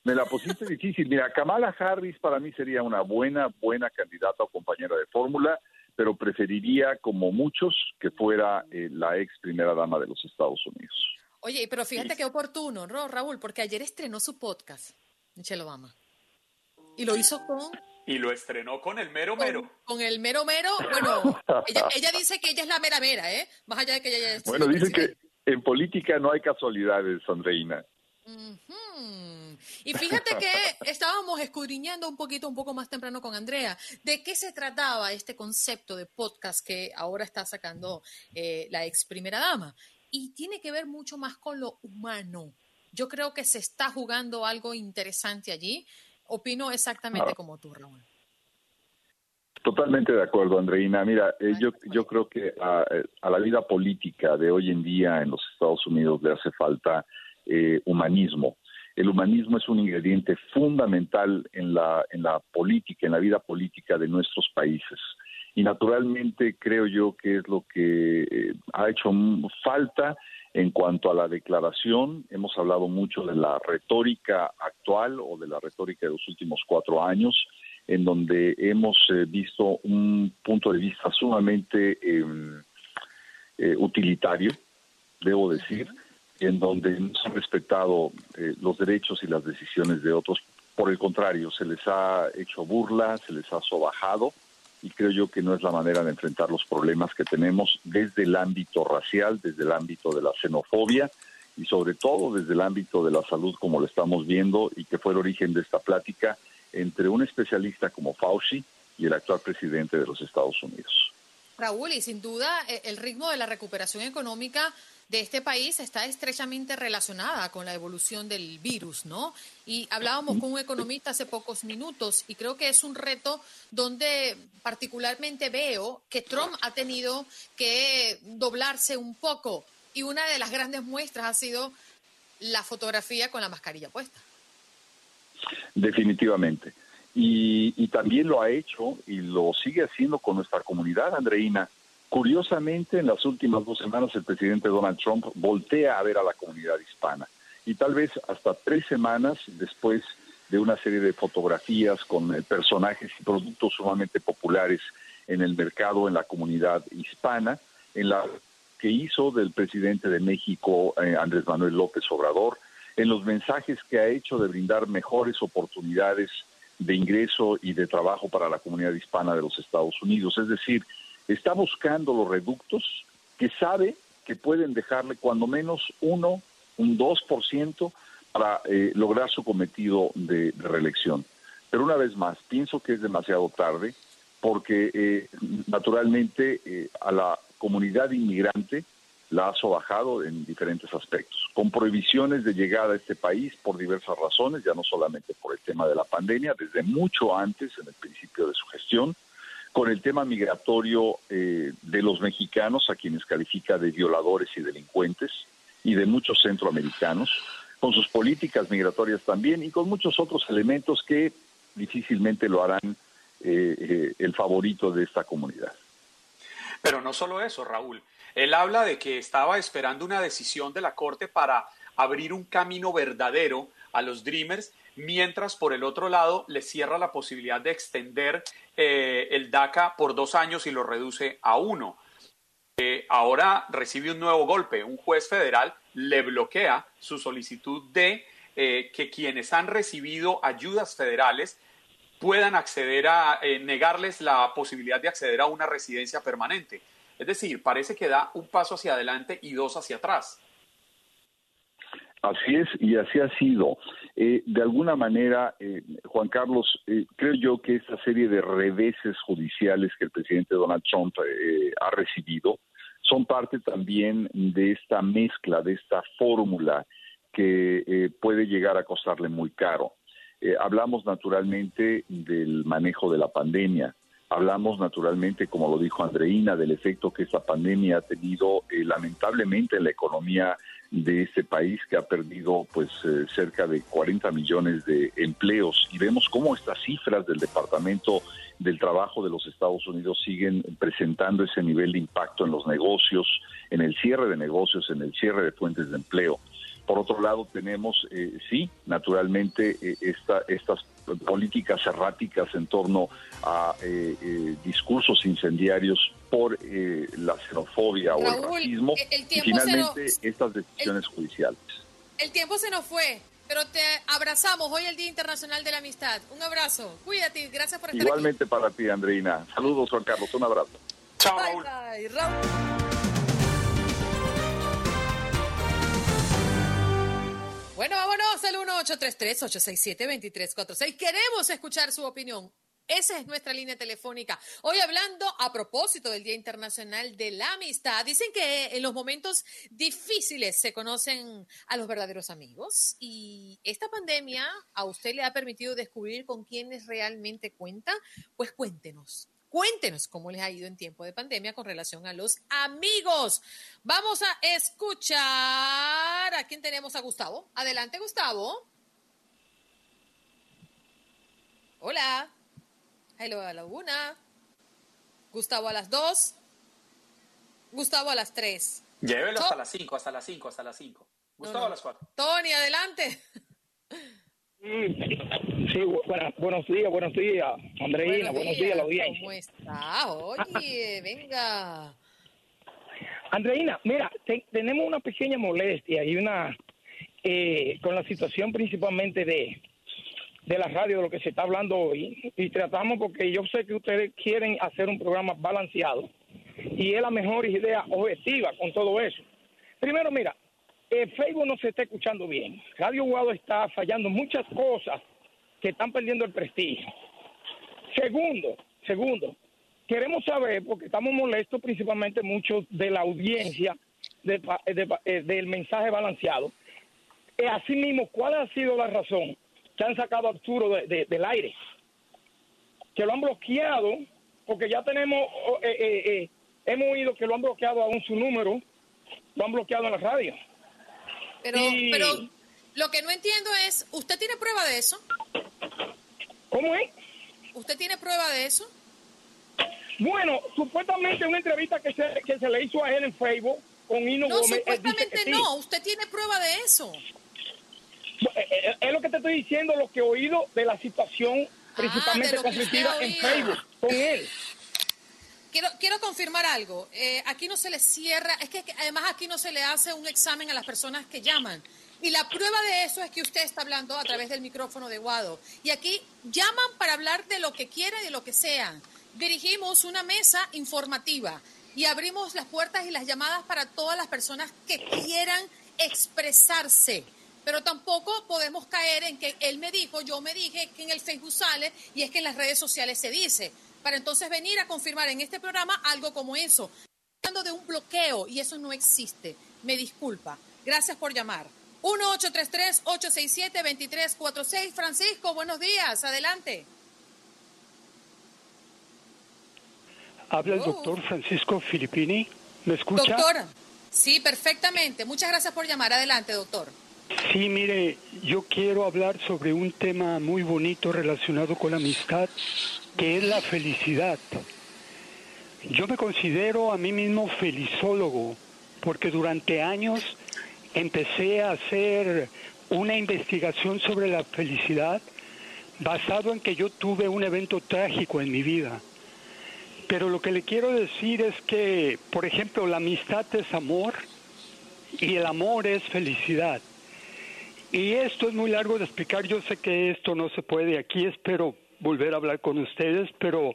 Me la pusiste difícil. Mira, Kamala Harris para mí sería una buena, buena candidata o compañera de fórmula, pero preferiría, como muchos, que fuera eh, la ex primera dama de los Estados Unidos. Oye, pero fíjate qué oportuno, ¿no, Raúl? Porque ayer estrenó su podcast, Michelle Obama. Y lo hizo con y lo estrenó con el mero mero. Con, el mero mero, bueno, ella, dice que ella es la mera mera, ¿eh? Más allá de que ella es... Bueno, dice que en política no hay casualidades, Andreina. Y fíjate que estábamos escudriñando un poquito, un poco más temprano con Andrea, de qué se trataba este concepto de podcast que ahora está sacando eh, la ex primera dama. Y tiene que ver mucho más con lo humano. Yo creo que se está jugando algo interesante allí opino exactamente ah. como tú, Raúl. Totalmente de acuerdo, Andreina. Mira, eh, yo, yo creo que a, la vida política de hoy en día en los Estados Unidos le hace falta eh, humanismo. El humanismo es un ingrediente fundamental en la, en la política, en la vida política de nuestros países. Y naturalmente creo yo que es lo que eh, ha hecho falta en cuanto a la declaración, hemos hablado mucho de la retórica actual o de la retórica de los últimos cuatro años, en donde hemos eh, visto un punto de vista sumamente em, eh, utilitario, debo decir, en donde no se han respetado eh, los derechos y las decisiones de otros. Por el contrario, se les ha hecho burla, se les ha sobajado y creo yo que no es la manera de enfrentar los problemas que tenemos desde el ámbito racial, desde el ámbito de la xenofobia y sobre todo desde el ámbito de la salud como lo estamos viendo y que fue el origen de esta plática entre un especialista como Fauci y el actual presidente de los Estados Unidos. Raúl, y sin duda eh, el ritmo de la recuperación económica de este país está estrechamente relacionada con la evolución del virus, ¿no? Y hablábamos con un economista hace pocos minutos y creo que es un reto donde particularmente veo que Trump ha tenido que doblarse un poco y una de las grandes muestras ha sido la fotografía con la mascarilla puesta. Definitivamente. Y, y también lo ha hecho y lo sigue haciendo con nuestra comunidad, Andreina Curiosamente, en las últimas dos semanas el presidente Donald Trump voltea a ver a la comunidad hispana y tal vez hasta tres semanas después de una serie de fotografías con eh, personajes y productos sumamente populares en el mercado, en la comunidad hispana, en la que hizo del presidente de México, eh, Andrés Manuel López Obrador, en los mensajes que ha hecho de brindar mejores oportunidades de ingreso y de trabajo para la comunidad hispana de los Estados Unidos. Es decir, está buscando los reductos que sabe que pueden dejarle cuando menos uno, un 2% para eh, lograr su cometido de, reelección. Pero una vez más, pienso que es demasiado tarde porque eh, naturalmente eh, a la comunidad inmigrante la ha sobajado en diferentes aspectos, con prohibiciones de llegada a este país por diversas razones, ya no solamente por el tema de la pandemia, desde mucho antes, en el principio de su gestión, con el tema migratorio eh, de los mexicanos, a quienes califica de violadores y delincuentes, y de muchos centroamericanos, con sus políticas migratorias también, y con muchos otros elementos que difícilmente lo harán eh, eh, el favorito de esta comunidad. Pero no solo eso, Raúl. Él habla de que estaba esperando una decisión de la Corte para abrir un camino verdadero a los Dreamers, mientras por el otro lado le cierra la posibilidad de extender eh, el DACA por dos años y lo reduce a uno. ahora recibe un nuevo golpe. Un juez federal le bloquea su solicitud de que quienes han recibido ayudas federales puedan acceder a, eh, negarles la posibilidad de acceder a una residencia permanente. Es decir, parece que da un paso hacia adelante y dos hacia atrás. Así es, y así ha sido. Eh, de alguna manera, eh, Juan Carlos, creo yo que esta serie de reveses judiciales que el presidente Donald Trump ha recibido son parte también de esta mezcla, de esta fórmula que puede llegar a costarle muy caro. Eh, hablamos naturalmente del manejo de la pandemia, hablamos naturalmente, como lo dijo Andreina, del efecto que esta pandemia ha tenido eh, lamentablemente en la economía de este país que ha perdido pues eh, cerca de 40 millones de empleos y vemos cómo estas cifras del Departamento del Trabajo de los Estados Unidos siguen presentando ese nivel de impacto en los negocios, en el cierre de negocios, en el cierre de fuentes de empleo. Por otro lado, tenemos, eh, sí, naturalmente, eh, estas políticas erráticas en torno a eh, eh, discursos incendiarios por la xenofobia o el racismo y finalmente estas decisiones judiciales. El tiempo se nos fue, pero te abrazamos hoy el Día Internacional de la Amistad. Un abrazo, cuídate, gracias por estar Igualmente para ti, Andreina. Saludos, Juan Carlos, un abrazo. Chao, Raúl. Bueno, vámonos al 1833-867-2346. Queremos escuchar su opinión. Esa es nuestra línea telefónica. Hoy hablando a propósito del Día Internacional de la Amistad. Dicen que en los momentos difíciles se conocen a los verdaderos amigos y esta pandemia a usted le ha permitido descubrir con quiénes realmente cuenta. Pues cuéntenos, Cuéntenos cómo les ha ido en tiempo de pandemia con relación a los amigos. Vamos a escuchar a quién tenemos a Gustavo. Adelante, Gustavo. Hola. Hello a la una. Gustavo a las dos. Gustavo a las tres. Llévelo hasta las cinco, hasta las cinco, hasta las cinco. Gustavo a las cuatro. Tony, adelante. Sí, buenos días, buenos días, Andreina, buenos, días, la audiencia. ¿Cómo está? Oye, venga. Andreina, mira, tenemos una pequeña molestia y una eh, con la situación principalmente de, de la radio, de lo que se está hablando hoy, y tratamos porque yo sé que ustedes quieren hacer un programa balanceado y es la mejor idea objetiva con todo eso. Primero, mira, eh, Facebook no se está escuchando bien. Radio Guado está fallando muchas cosas que están perdiendo el prestigio. Segundo, segundo, queremos saber, porque estamos molestos principalmente muchos de la audiencia eh, del mensaje balanceado. Eh, asimismo, ¿cuál ha sido la razón que han sacado a Arturo del aire? Que lo han bloqueado, porque ya tenemos, oh, hemos oído que lo han bloqueado aún su número, lo han bloqueado en la radio. Pero, pero lo que no entiendo es, ¿usted tiene prueba de eso? ¿Cómo es? ¿Usted tiene prueba de eso? Bueno, supuestamente una entrevista que se, que se le hizo a él en Facebook con Hino no, Gómez. Supuestamente no, usted tiene prueba de eso. Eh, eh, es lo que te estoy diciendo, lo que he oído de la situación ah, principalmente ah, en Facebook con él. Quiero, quiero confirmar algo. Eh, aquí no se le cierra, es que además aquí no se le hace un examen a las personas que llaman. Y la prueba de eso es que usted está hablando a través del micrófono de Guado. Y aquí llaman para hablar de lo que quiera y de lo que sea. Dirigimos una mesa informativa y abrimos las puertas y las llamadas para todas las personas que quieran expresarse. pero tampoco podemos caer en que él me dijo, yo me dije, que en el Facebook sale y es que en las redes sociales se dice, para entonces venir a confirmar en este programa algo como eso. Hablando de un bloqueo y eso no existe. Me disculpa. Gracias por llamar. 1-833-867-2346. Francisco, buenos días. Adelante. Habla el oh. doctor Francisco Filippini. ¿Me escucha? Doctor, sí, perfectamente. Muchas gracias por llamar. Adelante, doctor. Sí, mire, yo quiero hablar sobre un tema muy bonito relacionado con la amistad, que es la felicidad. Yo me considero a mí mismo felizólogo, porque durante años empecé a hacer una investigación sobre la felicidad basado en que yo tuve un evento trágico en mi vida. Pero lo que le quiero decir es que, por ejemplo, la amistad es amor y el amor es felicidad. Y esto es muy largo de explicar, yo sé que esto no se puede aquí, espero volver a hablar con ustedes, pero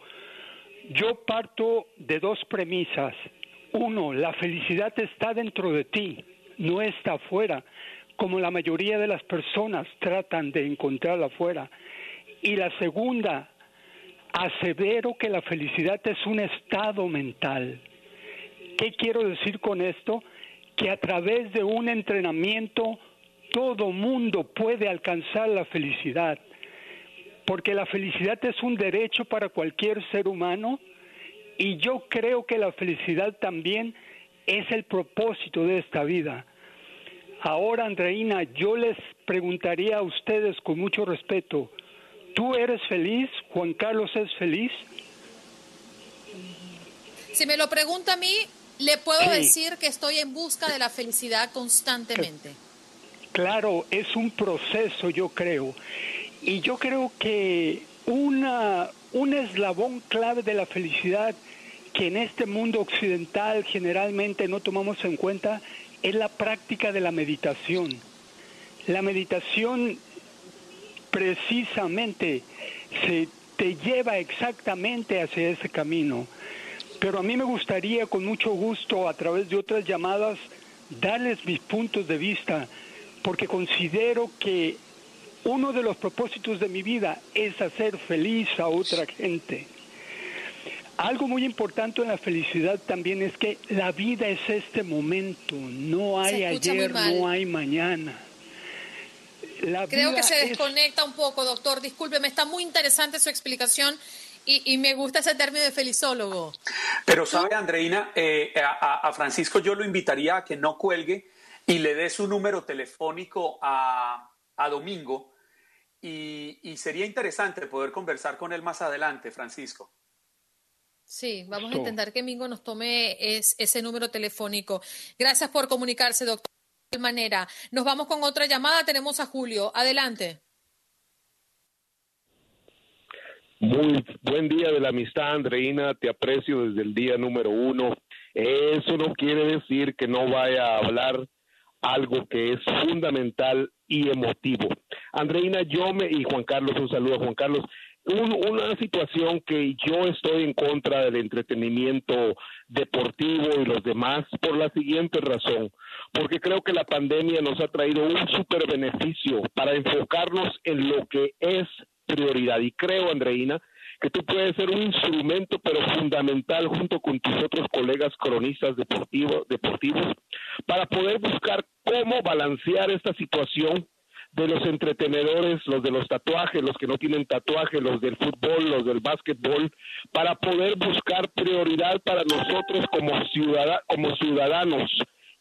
yo parto de dos premisas. Uno, la felicidad está dentro de ti, no está afuera, como la mayoría de las personas tratan de encontrarla afuera. Y la segunda, asevero que la felicidad es un estado mental. ¿Qué quiero decir con esto? Que a través de un entrenamiento todo mundo puede alcanzar la felicidad, porque la felicidad es un derecho para cualquier ser humano y yo creo que la felicidad también es el propósito de esta vida. Ahora, Andreina, yo les preguntaría a ustedes con mucho respeto, ¿tú eres feliz? ¿Juan Carlos es feliz? Si me lo pregunta a mí, le puedo decir que estoy en busca de la felicidad constantemente. Claro, es un proceso, yo creo. Y yo creo que una, un eslabón clave de la felicidad que en este mundo occidental generalmente no tomamos en cuenta es la práctica de la meditación. La meditación precisamente se te lleva exactamente hacia ese camino. Pero a mí me gustaría con mucho gusto a través de otras llamadas darles mis puntos de vista porque considero que uno de los propósitos de mi vida es hacer feliz a otra gente. Algo muy importante en la felicidad también es que la vida es este momento, no hay ayer, no hay mañana. Creo que se desconecta un poco, doctor. Discúlpeme, está muy interesante su explicación y, me gusta ese término de felizólogo. Pero sabe, Andreina, eh, a Francisco yo lo invitaría a que no cuelgue y le dé su número telefónico a, Domingo y, sería interesante poder conversar con él más adelante, Francisco. Sí, vamos a intentar que Mingo nos tome ese número telefónico. Gracias por comunicarse, doctor. De manera, nos vamos con otra llamada. Tenemos a Julio. Adelante. Muy buen día de la amistad, Andreina. Te aprecio desde el día número uno. Eso no quiere decir que no vaya a hablar algo que es fundamental y emotivo. Andreina, yo me, y Juan Carlos, un saludo a Juan Carlos, una situación que yo estoy en contra del entretenimiento deportivo y los demás por la siguiente razón, porque creo que la pandemia nos ha traído un super beneficio para enfocarnos en lo que es prioridad. Y creo, Andreina, que tú puedes ser un instrumento, pero fundamental junto con tus otros colegas cronistas deportivos, deportivos para poder buscar cómo balancear esta situación de los entretenedores, los de los tatuajes, los que no tienen tatuaje, los del fútbol, los del básquetbol, para poder buscar prioridad para nosotros como, como ciudadanos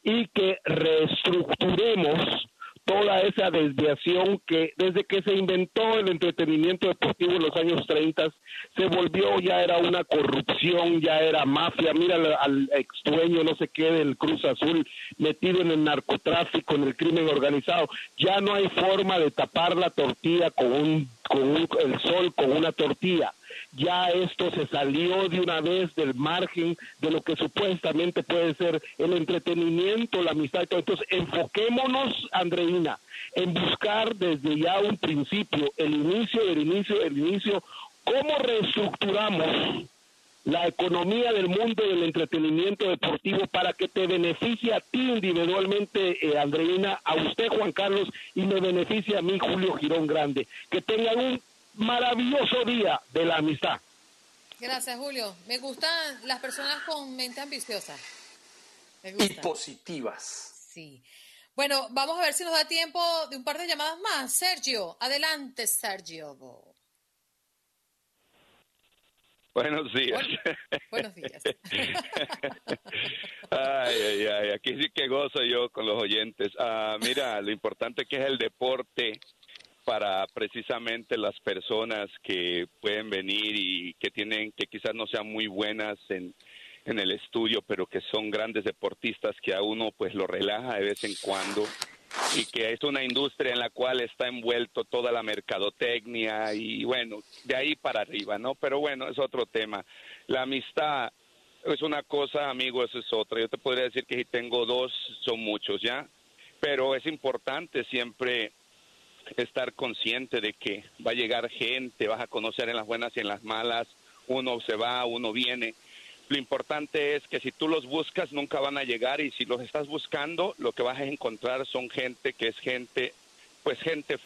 y que reestructuremos toda esa desviación que desde que se inventó el entretenimiento deportivo en los años 30 se volvió, ya era una corrupción, ya era mafia, mira al, ex dueño no sé qué del Cruz Azul metido en el narcotráfico, en el crimen organizado, ya no hay forma de tapar la tortilla con un, con el sol con una tortilla ya esto se salió de una vez del margen de lo que supuestamente puede ser el entretenimiento, la amistad. Entonces, enfoquémonos, Andreina, en buscar desde ya un principio, el inicio del inicio, el inicio, cómo reestructuramos la economía del mundo del entretenimiento deportivo para que te beneficie a ti individualmente, eh, Andreina, a usted, Juan Carlos, y me beneficie a mí, Julio Girón Grande. Que tengan un maravilloso día de la amistad. Gracias, Julio. Me gustan las personas con mente ambiciosa. Y positivas. Sí. Bueno, vamos a ver si nos da tiempo de un par de llamadas más. Sergio, adelante, Sergio. Buenos días. buenos días. ay, ay, ay, aquí sí que gozo yo con los oyentes. Ah, mira, lo importante que es el deporte para precisamente las personas que pueden venir y que tienen, que quizás no sean muy buenas en, en el estudio, pero que son grandes deportistas que a uno pues lo relaja de vez en cuando y que es una industria en la cual está envuelto toda la mercadotecnia y bueno, de ahí para arriba, ¿no? Pero bueno, es otro tema. La amistad es una cosa, amigo, eso es otra. Yo te podría decir que si tengo dos, son muchos, ¿ya? Pero es importante siempre estar consciente de que va a llegar gente, vas a conocer en las buenas y en las malas, uno se va, uno viene lo importante es que si tú los buscas nunca van a llegar y si los estás buscando lo que vas a encontrar son gente que es gente, pues gente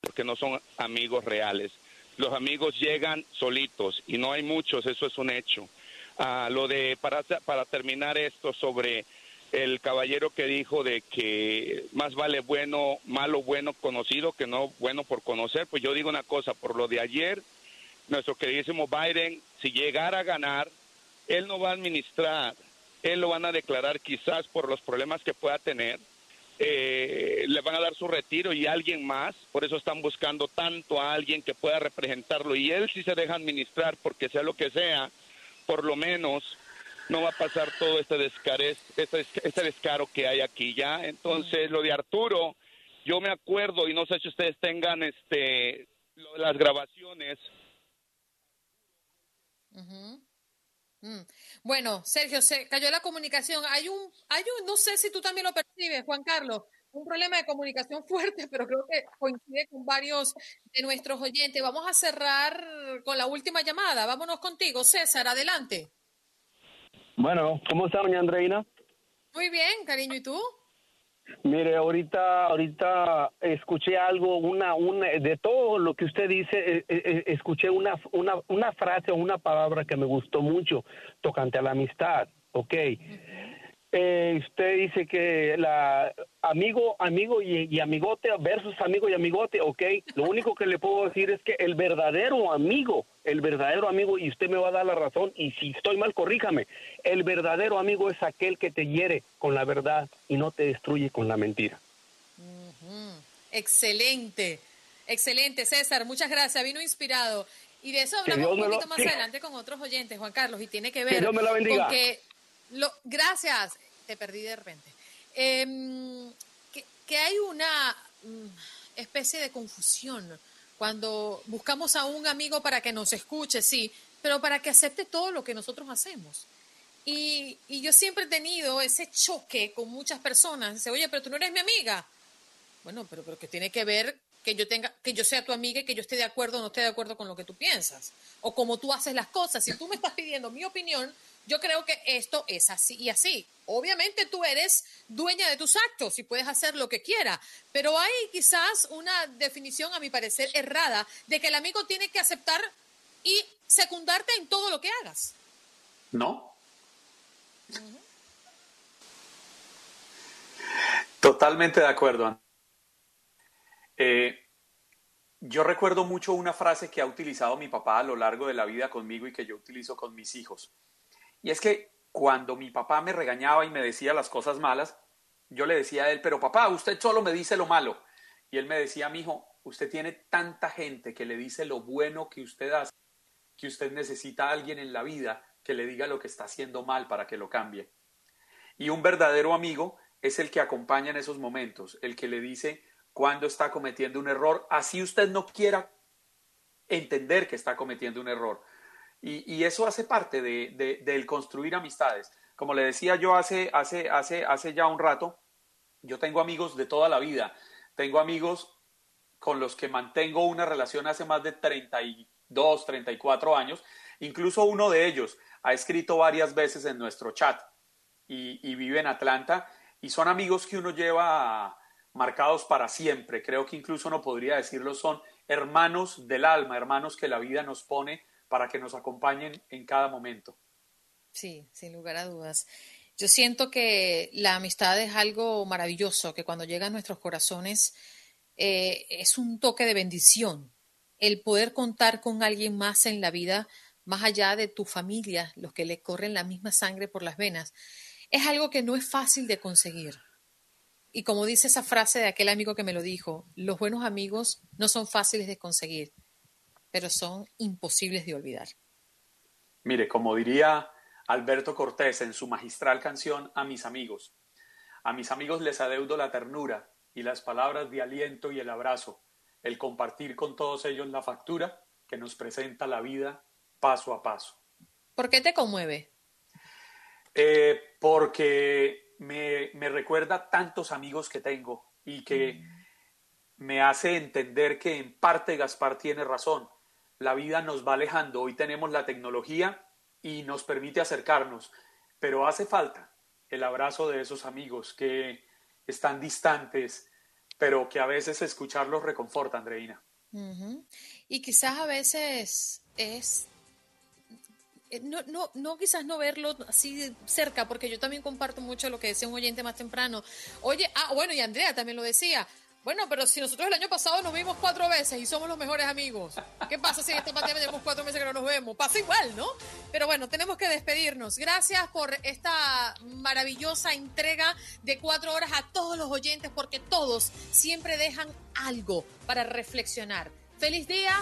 porque no son amigos reales. Los amigos llegan solitos y no hay muchos, eso es un hecho. Ah, lo de para para terminar esto sobre el caballero que dijo de que más vale bueno, malo bueno conocido que no bueno por conocer, pues yo digo una cosa, por lo de ayer, nuestro queridísimo Biden, si llegara a ganar, él no va a administrar, él lo van a declarar quizás por los problemas que pueda tener, eh, le van a dar su retiro y alguien más, por eso están buscando tanto a alguien que pueda representarlo y él si se deja administrar porque sea lo que sea, por lo menos no va a pasar todo este, descarez, este, este descaro que hay aquí ya. Entonces, lo de Arturo, yo me acuerdo y no sé si ustedes tengan este las grabaciones. Mm. Bueno, Sergio, se cayó la comunicación. Hay un, hay un, no sé si tú también lo percibes, Juan Carlos, un problema de comunicación fuerte, pero creo que coincide con varios de nuestros oyentes. Vamos a cerrar con la última llamada. Vámonos contigo, César, adelante. Bueno, ¿cómo está, doña Andreina? Muy bien, cariño, ¿y tú? Mire, ahorita, ahorita escuché algo, una, una, de todo lo que usted dice, eh, eh, eh, escuché una, una, una frase o una palabra que me gustó mucho tocante a la amistad, ¿ok? Eh, usted dice que la amigo, amigo y, amigote versus amigo y amigote, ok. Lo único que le puedo decir es que el verdadero amigo, el verdadero amigo, y usted me va a dar la razón, y si estoy mal, corríjame. El verdadero amigo es aquel que te hiere con la verdad y no te destruye con la mentira. Excelente, excelente, César. Muchas gracias. Vino inspirado. Y de eso hablamos un poquito más adelante con otros oyentes, Juan Carlos, y tiene que ver con que gracias, te perdí de repente. Em, que, hay una mm, especie de confusión cuando buscamos a un amigo para que nos escuche, sí, pero para que acepte todo lo que nosotros hacemos. Y, y, yo siempre he tenido ese choque con muchas personas. Dice, oye, pero tú no eres mi amiga. Bueno, pero, pero que tiene que ver que yo tenga, que yo sea tu amiga y que yo esté de acuerdo o no esté de acuerdo con lo que tú piensas. O como tú haces las cosas. Si tú me estás pidiendo mi opinión, yo creo que esto es así y así. Obviamente tú eres dueña de tus actos y puedes hacer lo que quieras, pero hay quizás una definición, a mi parecer, errada de que el amigo tiene que aceptar y secundarte en todo lo que hagas. No. Totalmente de acuerdo. Eh, yo recuerdo mucho una frase que ha utilizado mi papá a lo largo de la vida conmigo y que yo utilizo con mis hijos. Y es que cuando mi papá me regañaba y me decía las cosas malas, yo le decía a él, pero papá, usted solo me dice lo malo. Y él me decía, mi hijo, usted tiene tanta gente que le dice lo bueno que usted hace, que usted necesita a alguien en la vida que le diga lo que está haciendo mal para que lo cambie. Y un verdadero amigo es el que acompaña en esos momentos, el que le dice cuando está cometiendo un error, así usted no quiera entender que está cometiendo un error, y, eso hace parte de, del construir amistades. Como le decía yo hace, hace, hace, hace ya un rato, yo tengo amigos de toda la vida. Tengo amigos con los que mantengo una relación hace más de 32, 34 años Incluso uno de ellos ha escrito varias veces en nuestro chat y, y vive en Atlanta y son amigos que uno lleva marcados para siempre. Creo que incluso uno podría decirlo, son hermanos del alma, hermanos que la vida nos pone para que nos acompañen en cada momento. Sí, sin lugar a dudas. Yo siento que la amistad es algo maravilloso, que cuando llega a nuestros corazones eh, es un toque de bendición. El poder contar con alguien más en la vida, más allá de tu familia, los que le corren la misma sangre por las venas, es algo que no es fácil de conseguir. Y como dice esa frase de aquel amigo que me lo dijo, los buenos amigos no son fáciles de conseguir, pero son imposibles de olvidar. Mire, como diría Alberto Cortés en su magistral canción A mis amigos, a mis amigos les adeudo la ternura y las palabras de aliento y el abrazo, el compartir con todos ellos la factura que nos presenta la vida paso a paso. ¿Por qué te conmueve? Eh, porque me, recuerda tantos amigos que tengo y que mm. me hace entender que en parte Gaspar tiene razón. La vida nos va alejando. Hoy tenemos la tecnología y nos permite acercarnos, pero hace falta el abrazo de esos amigos que están distantes, pero que a veces escucharlos reconforta, Andreina. Y quizás a veces es eh, no, no, no quizás no verlo así cerca, porque yo también comparto mucho lo que decía un oyente más temprano. Oye, ah, bueno, y Andrea también lo decía. Bueno, pero si nosotros el año pasado nos vimos cuatro veces y somos los mejores amigos, ¿qué pasa si en esta pandemia tenemos cuatro meses que no nos vemos? Pasa igual, ¿no? Pero bueno, tenemos que despedirnos. Gracias por esta maravillosa entrega de cuatro horas a todos los oyentes, porque todos siempre dejan algo para reflexionar. Feliz día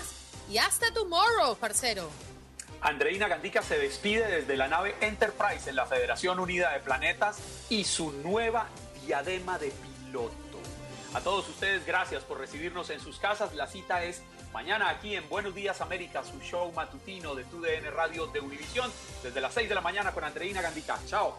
y hasta tomorrow, parcero. Andreina Gandica se despide desde la nave Enterprise en la Federación Unida de Planetas y su nueva diadema de piloto. A todos ustedes, gracias por recibirnos en sus casas. La cita es mañana aquí en Buenos Días América, su show matutino de TUDN Radio de Univisión, desde las 6 de la mañana con Andreina Gandica. Chao.